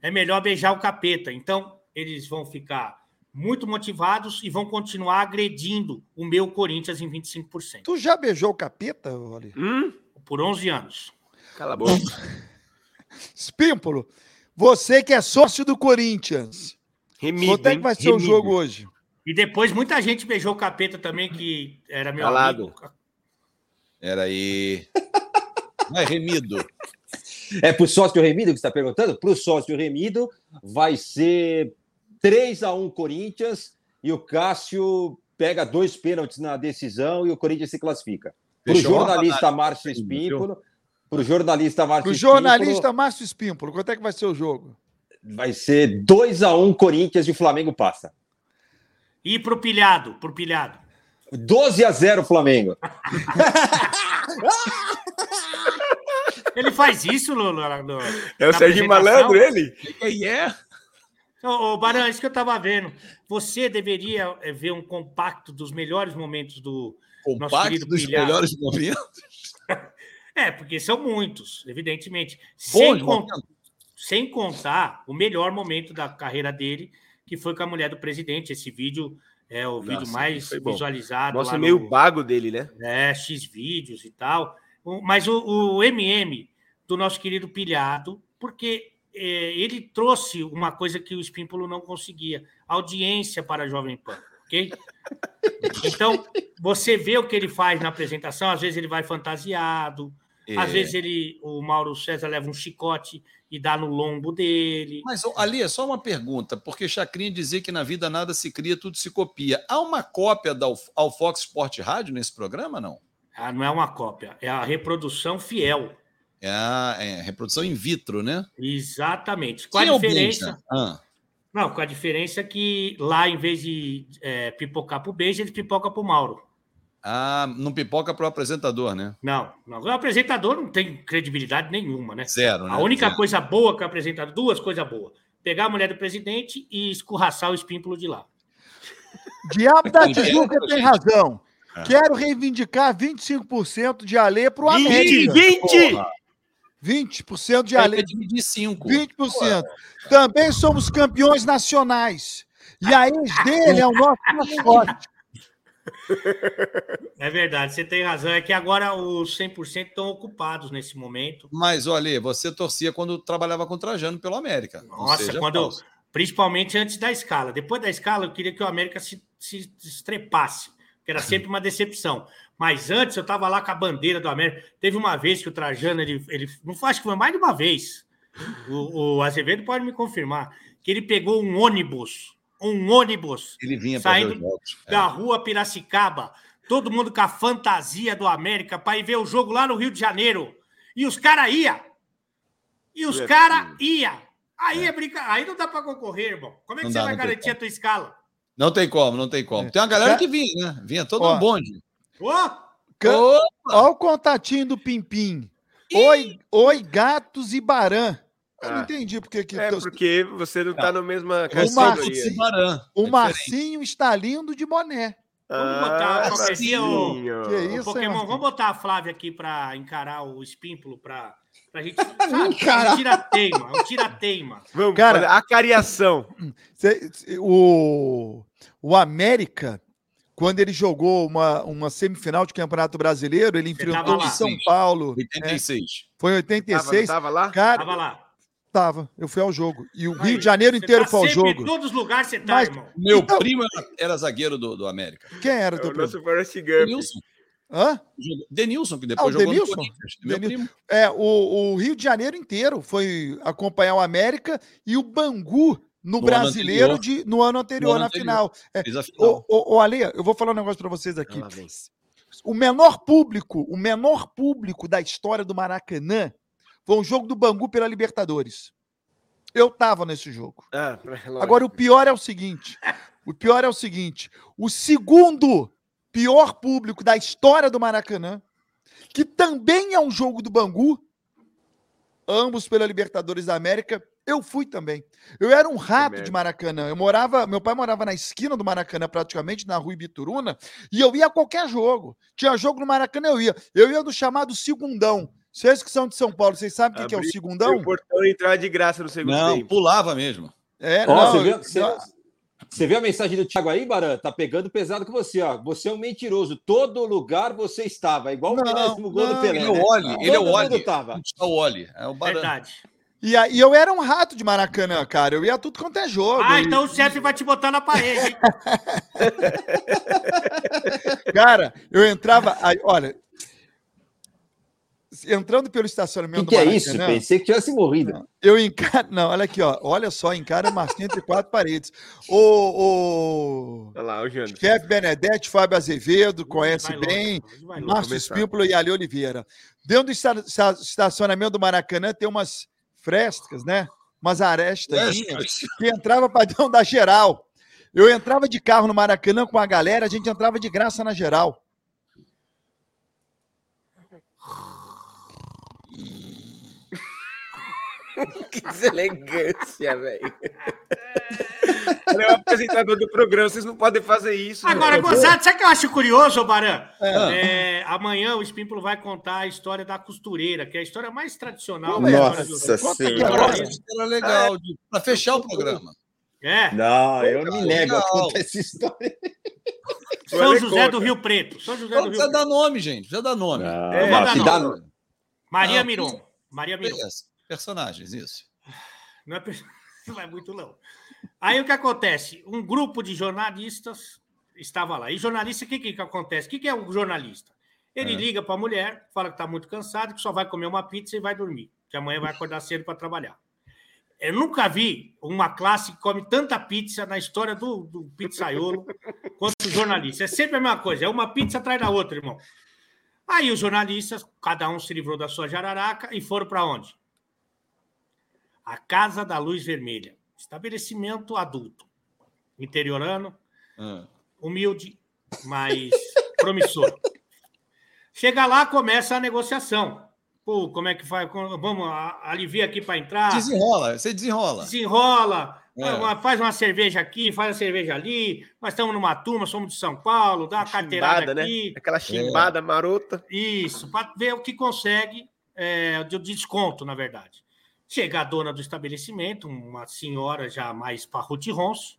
é melhor beijar o capeta. Então, eles vão ficar muito motivados e vão continuar agredindo o meu Corinthians em 25%. Tu já beijou o capeta, Ale? Hum? Por 11 anos. Cala a boca. [laughs] Espímpolo, você que é sócio do Corinthians. Remido, Quanto é que hein? vai ser o jogo hoje? E depois muita gente beijou o capeta também, que era meu Calado. amigo. Era aí. Vai, remido. É pro sócio remido que você está perguntando? Pro sócio remido vai ser 3 a 1 Corinthians e o Cássio pega dois pênaltis na decisão e o Corinthians se classifica. Pro jornalista Márcio Espímpolo, pro jornalista Márcio Pro Espímpolo, jornalista Márcio Espímpolo, quanto é que vai ser o jogo? vai ser 2 a 1 Corinthians e o Flamengo passa. E pro pilhado, pro pilhado. 12 a 0 Flamengo. [laughs] Ele faz isso, Lolo? no- É o Serginho? Malandro, ele? É? Ô, ô Barão, isso que eu tava vendo. Você deveria eh, ver um compacto dos melhores momentos do. Nosso Compacto querido dos pilhado. melhores momentos. [laughs] É, porque são muitos, evidentemente. Sem, con- momentos. sem contar o melhor momento da carreira dele, que foi com a mulher do presidente. Esse vídeo é o vídeo Nossa, mais foi bom. visualizado. Lá meio no- bago dele, né? né, X vídeos e tal. Mas o, o MM do nosso querido Pilhado, porque eh, ele trouxe uma coisa que o Espímpolo não conseguia: audiência para a Jovem Pan, ok? [laughs] Então, você vê o que ele faz na apresentação, às vezes ele vai fantasiado, às É. vezes ele, o Mauro César leva um chicote e dá no lombo dele. Mas, Ali, é só uma pergunta, porque Chacrinha dizia que na vida nada se cria, tudo se copia. Há uma cópia da, ao Fox Sport Rádio nesse programa, não? Ah, não é uma cópia, é a reprodução fiel. É a é, reprodução in vitro, né? Exatamente. Com a Quem é o diferença. Ah, Não, com a diferença que lá, em vez de é, pipocar pro beijo, eles pipocam pro Mauro. Ah, não pipoca para o apresentador, né? Não, não. O apresentador não tem credibilidade nenhuma, né? Zero, né? A única Zero. coisa boa que o apresentador, duas coisas boas. Pegar a mulher do presidente e escorraçar o espímpulo de lá. [laughs] Diabo da Tem Tijuca tem razão. É. Quero reivindicar 25% de Alê pro 20, América. 20! Porra, 20% de Alê. vai dividir cinco. 20%. Também somos campeões nacionais. E a ex dele é o nosso mascote. [laughs] É verdade, você tem razão. É que agora os 100% estão ocupados nesse momento. Mas, olha, você torcia quando trabalhava com o Trajano pelo América. Nossa, quando falso. principalmente antes da escala. Depois da escala, eu queria que o América se, se estrepasse, que era sempre uma decepção. Mas antes eu estava lá com a bandeira do América. Teve uma vez que o Trajano, ele, ele não acho que foi mais de uma vez. O, o Azevedo pode me confirmar que ele pegou um ônibus, um ônibus Ele vinha para saindo. É. da rua Piracicaba, todo mundo com a fantasia do América para ir ver o jogo lá no Rio de Janeiro. E os caras iam. E os É caras iam. Aí é brinca... aí não dá pra concorrer, irmão. Como é que Não você dá, vai garantir a tua escala? Não tem como, não tem como. Tem uma galera que vinha, né? Vinha todo Ó. um bonde. Ô, Can- Olha o contatinho do Pimpim. Oi, oi, gatos e barã. Eu não Ah. entendi porque que É porque você não tá na mesma categoria. Barã. o É. Marcinho está lindo de boné. Vamos botar Ah, qualquer dia o-. Que o isso, hein, Pokémon, Marquinhos? vamos botar a Flávia aqui pra encarar o espímpulo pra, pra gente. [laughs] Sabe, um tira-teima, um tira-teima. [laughs] Vamos, Cara- a cariação. [clears throat] O, o América, quando ele jogou uma, uma semifinal de Campeonato Brasileiro, ele enfrentou o. São Paulo. é, 86. foi em Tava, não 86. tava lá? Cara, Tava lá. Tava. Eu fui ao jogo. E o Aí, Rio de Janeiro inteiro tá foi ao sempre jogo. Em todos os lugares você tá, Mas- irmão. Meu Então- primo era, era zagueiro do, do América. Quem era É teu o primo? Denilson. Hã? Denilson, que Ah, depois o jogou Denilson? no Corinthians. Meu Denilson. primo. É, o, o Rio de Janeiro inteiro foi acompanhar o América e o Bangu no, No brasileiro ano de, no ano anterior, No ano na anterior. final. É, final. Ô, ô, ô, Ale, eu vou falar um negócio pra vocês aqui. O menor público, o menor público da história do Maracanã foi um jogo do Bangu pela Libertadores. Eu tava nesse jogo. Ah, lógico. Agora, o pior é o seguinte: o pior é o seguinte: o segundo pior público da história do Maracanã, que também é um jogo do Bangu, ambos pela Libertadores da América, eu fui também. Eu era um rato de Maracanã. Eu morava, meu pai morava na esquina do Maracanã, praticamente, na rua Ibituruna, e eu ia a qualquer jogo. Tinha jogo no Maracanã, eu ia. Eu ia do chamado Segundão. Vocês que são de São Paulo, vocês sabem o que, que é o Segundão? O portão entrar de graça no segundo Não, tempo. pulava mesmo. É, Ó, não, você, viu, você, você viu a mensagem do Thiago aí, Baran? Tá pegando pesado com você, ó. Você é um mentiroso. Todo lugar você estava, igual Não, o mesmo gol do não, Pelé. Ele é né? o Oli, ele é o Oli. tava. Está o Oli? É o Barã. Verdade. E aí eu era um rato de Maracanã, cara. Eu ia a tudo quanto é jogo. Ah, E- então o chefe vai te botar na parede. hein? [laughs] Cara, eu entrava. aí, olha. Entrando pelo O estacionamento que, que é do isso? Maracanã, Pensei que tivesse morrido. Eu encaro. [laughs] Não, olha aqui, ó. Olha só, encara Marcinho entre quatro paredes. O, o Olha lá, o Jânio. chefe Benedetti, Fábio Azevedo, conhece bem. Márcio. Espímpolo e Ali Oliveira. Dentro do esta- esta- estacionamento do Maracanã tem umas frescas, né? Umas arestas que entrava para dentro da geral. Eu entrava de carro no Maracanã com a galera, a gente entrava de graça na geral. [laughs] Que deselegância, velho. [laughs] Ele é o apresentador do programa, vocês não podem fazer isso. Agora, gozado, sabe o que eu acho curioso, Baran? Ah. É, amanhã o Espímpulo vai contar a história da costureira, que é a história mais tradicional. Nossa da história do- Senhora. era legal, de- pra fechar o programa. É, Não, eu me nego a contar essa história. [laughs] São José do Rio Preto. São José Não do Rio precisa Preto. dar nome, gente. Precisa dar nome. Não, É, não. Maria Não, Miron. Maria Miron. Beleza. Personagens, isso. Não é, [laughs] não é muito, não. Aí o que acontece? Um grupo de jornalistas estava lá. E jornalista, o que, que, que acontece? O que, que é um jornalista? Ele É. liga para a mulher, fala que está muito cansado, que só vai comer uma pizza e vai dormir, que amanhã vai acordar cedo para trabalhar. Eu nunca vi uma classe que come tanta pizza na história do, do pizzaiolo quanto o jornalista. É sempre a mesma coisa, é uma pizza atrás da outra, irmão. Aí os jornalistas, cada um se livrou da sua jararaca e foram para onde? A Casa da Luz Vermelha. Estabelecimento adulto. Interiorano, Ah. humilde, mas [laughs] promissor. Chega lá, começa a negociação. Pô, como é que faz? Vamos, alivia aqui para entrar. Desenrola, você desenrola. Desenrola, É. faz uma cerveja aqui, faz uma cerveja ali. Nós estamos numa turma, somos de São Paulo, dá uma carteirada Chimbada, né? aqui. Aquela chimbada marota. Isso, para ver o que consegue é, de desconto, na verdade. Chega a dona do estabelecimento, uma senhora já mais parruti ronço,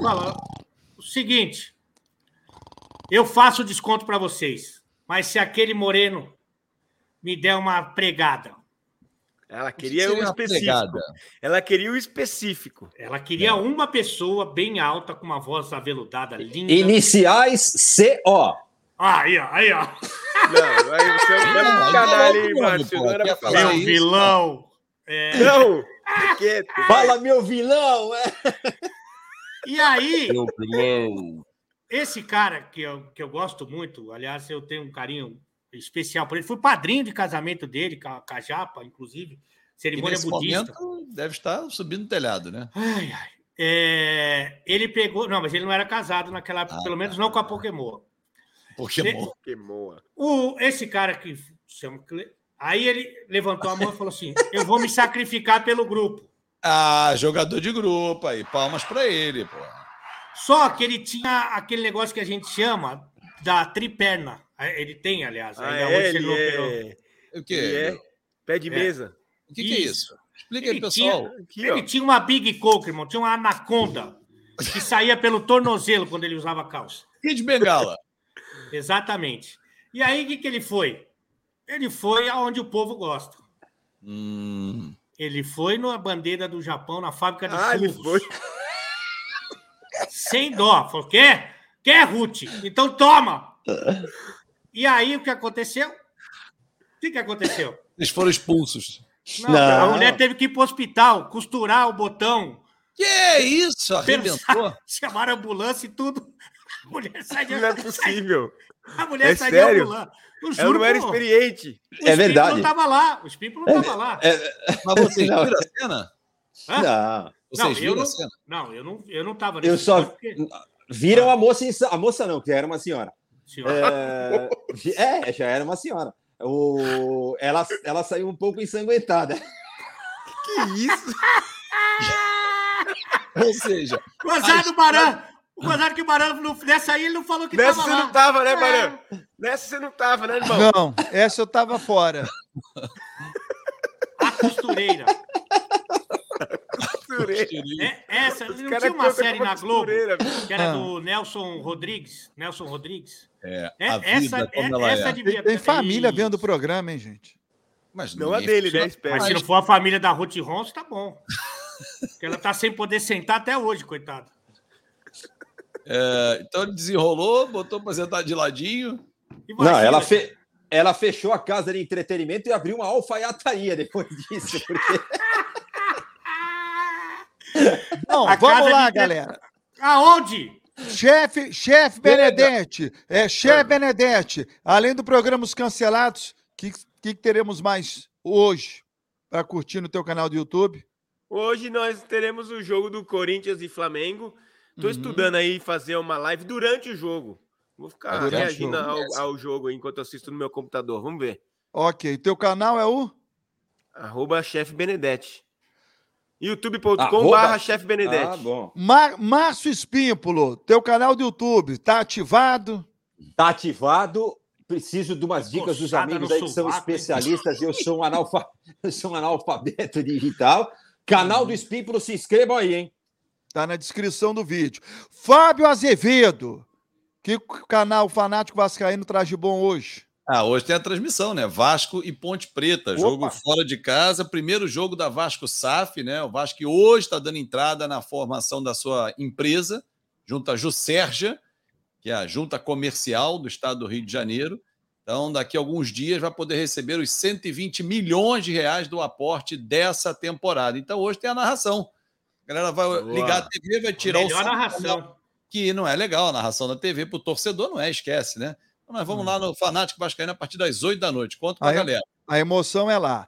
fala o seguinte: eu faço desconto para vocês, mas se aquele moreno me der uma pregada, Ela queria um uma específico. Ela queria o específico. ela queria uma pessoa bem alta, com uma voz aveludada, linda. Iniciais CO. Aí, ó, aí, ó. Não, aí você é um canalha, hein, Márcio? Não era quer pra falar falar. Meu isso, vilão. É, Não! Fala, meu vilão! É. E aí, Meu vilão. Esse cara que eu, que eu gosto muito, aliás, eu tenho um carinho especial por ele, fui padrinho de casamento dele, com a, com a Japa, inclusive. Cerimônia nesse budista. momento deve estar subindo no telhado, né? Ai, ai. É, ele pegou. Não, mas ele não era casado naquela época, Ah, pelo menos tá. não com a Pokémon. Pokémon. Boa. O, esse cara que chama. Aí ele levantou a mão e falou assim: Eu vou me sacrificar pelo grupo. Ah, jogador de grupo aí. Palmas pra ele, pô. Só que ele tinha aquele negócio que a gente chama da triperna. Ele tem, aliás. Ah, é, ele é... O quê? Ele é pé de É. mesa. O que, que é Isso. Explica aí, Ele pessoal. Aqui, Ele ó. tinha uma Big Coke, irmão. Tinha uma anaconda que saía pelo tornozelo quando ele usava calça. Kid Bengala. Exatamente. E aí, o que, que ele foi? Ele foi aonde o povo gosta. Hum, Ele foi na bandeira do Japão, na fábrica de Ah, churros. Sem dó. Falou, quer? Quer, Ruth? Então toma! E aí, o que aconteceu? O que, que aconteceu? eles foram expulsos. Não, Não. A mulher teve que ir para o hospital, costurar o botão, Que isso? Arrebentou? [laughs] chamaram a ambulância e tudo. A [laughs] mulher sai de Não é possível. A mulher É sai sério? de. Eu Ela não era pô. experiente. O É verdade. não estava lá. O Espírito não estava lá. Mas vocês [laughs] Não. viram a cena? Hã? Não. Vocês eu viram não, a cena? não, eu não, eu não estava Eu só. porque- Viram a moça, a moça não, que era uma senhora. Senhora, É, é, já era uma senhora. O... Ela, ela saiu um pouco ensanguentada. Que isso? [laughs] Ou seja, Gozado do Baran. O Gozado que o Baran, não- nessa aí, ele não falou que Nessa estava você lá. não tava, né, É. Barão? Nessa você não tava, né, irmão? Não, essa eu tava fora. A costureira. Costureira. É, essa, Os não cara tinha uma série na Globo, que era Ah. do Nelson Rodrigues. Nelson Rodrigues. é, É, a vida essa como é, ela essa é. devia Tem família Isso. vendo o programa, hein, gente? Mas Não a ninguém dele, né? Mas se não for a família da Ruth Ronson, tá bom. Porque ela tá sem poder sentar até hoje, coitada. É, então ele desenrolou, botou pra sentar de ladinho. Não, Imagina, ela, fe... ela fechou a casa de entretenimento e abriu uma alfaiataria depois [laughs] disso. Porque... [laughs] Não, A vamos lá, de- galera. Aonde? Chefe, chefe Benedetti, é, chefe Benedetti, além do programa Os Cancelados, o que, que, que teremos mais hoje para curtir no teu canal do YouTube? Hoje nós teremos o jogo do Corinthians e Flamengo. Tô Uhum. estudando aí fazer uma live durante o jogo. Vou ficar Durante reagindo jogo. ao, ao jogo enquanto assisto no meu computador. Vamos ver. Ok, teu canal é o? Arroba Chef Benedetti. youtube.com barra Chef Benedetti. Ah, bom. Mar Márcio Espímpolo, teu canal do YouTube, tá ativado? Tá ativado. Preciso de umas dicas dos amigos aí que são especialistas. Eu sou um, [laughs] analfa... eu sou um analfabeto digital. Canal do Espímpolo, se inscrevam aí, hein? Tá na descrição do vídeo. Fábio Azevedo, que canal Fanático Vascaíno traz de bom hoje? Ah, hoje tem a transmissão, né? Vasco e Ponte Preta, jogo fora de casa, primeiro jogo da Vasco SAF, né? O Vasco que hoje está dando entrada na formação da sua empresa, junto à Jusérgia, que é a junta comercial do estado do Rio de Janeiro. Então, daqui a alguns dias vai poder receber os 120 milhões de reais do aporte dessa temporada. Então, hoje tem a narração. A galera vai Boa. ligar a TV, vai tirar o Melhor som, narração. que não é legal a narração da TV para o torcedor, não é, esquece, né? Então nós vamos lá no Fanático Vascaíno a partir das 8 da noite. Conta pra Aí eu- galera. A emoção é lá.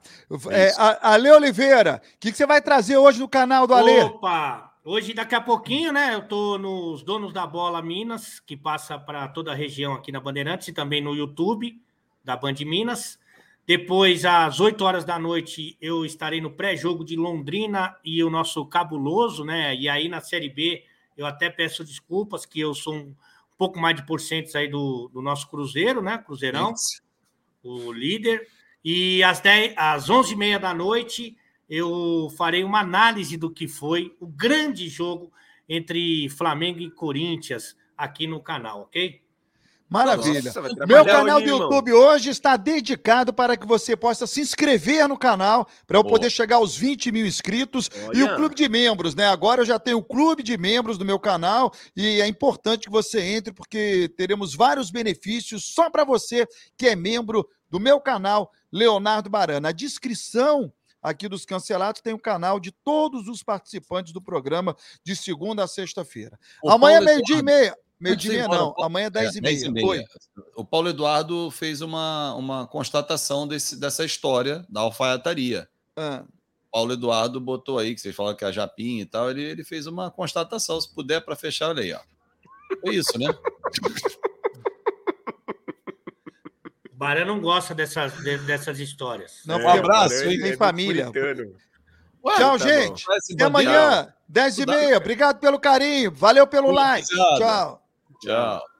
É É, a- Ale Oliveira, o que, que você vai trazer hoje no canal do Ale? Opa! Hoje, daqui a pouquinho, né? Eu tô nos Donos da Bola Minas, que passa para toda a região aqui na Bandeirantes e também no YouTube da Band Minas. Depois, às 8 horas da noite, eu estarei no pré-jogo de Londrina e o nosso cabuloso, né? E aí na Série B, eu até peço desculpas, que eu sou um pouco mais de porcentos aí do, do nosso Cruzeiro, né? Cruzeirão o líder. E às, 10, às 11h30 da noite, eu farei uma análise do que foi o grande jogo entre Flamengo e Corinthians aqui no canal, ok? Maravilha. Nossa, Meu canal do irmão. YouTube hoje está dedicado para que você possa se inscrever no canal, para eu Boa. poder chegar aos 20 mil inscritos. E o Olha. clube de membros, né? Agora eu já tenho o clube de membros do meu canal e é importante que você entre, porque teremos vários benefícios só para você que é membro do meu canal, Leonardo Barana. Na descrição aqui dos cancelados tem o canal de todos os participantes do programa de segunda a sexta-feira. Amanhã, Paulo meio-dia e meia. Meio-dia e meia, não. Amanhã, É, 10 e 10 meia. Oi. O Paulo Eduardo fez uma, uma constatação desse, dessa história da alfaiataria. Ah. Paulo Eduardo botou aí, que vocês falam que é a Japinha e tal, ele, ele fez uma constatação, se puder, para fechar, olha aí, ó. Foi isso, né? O Barão não gosta dessas, de- dessas histórias. Não, É, porque abraço, tem hein? família. Ué, Tchau, tá gente. Até amanhã, 10 e meia. Obrigado pelo carinho. Valeu pelo like. Obrigado. Tchau. Tchau.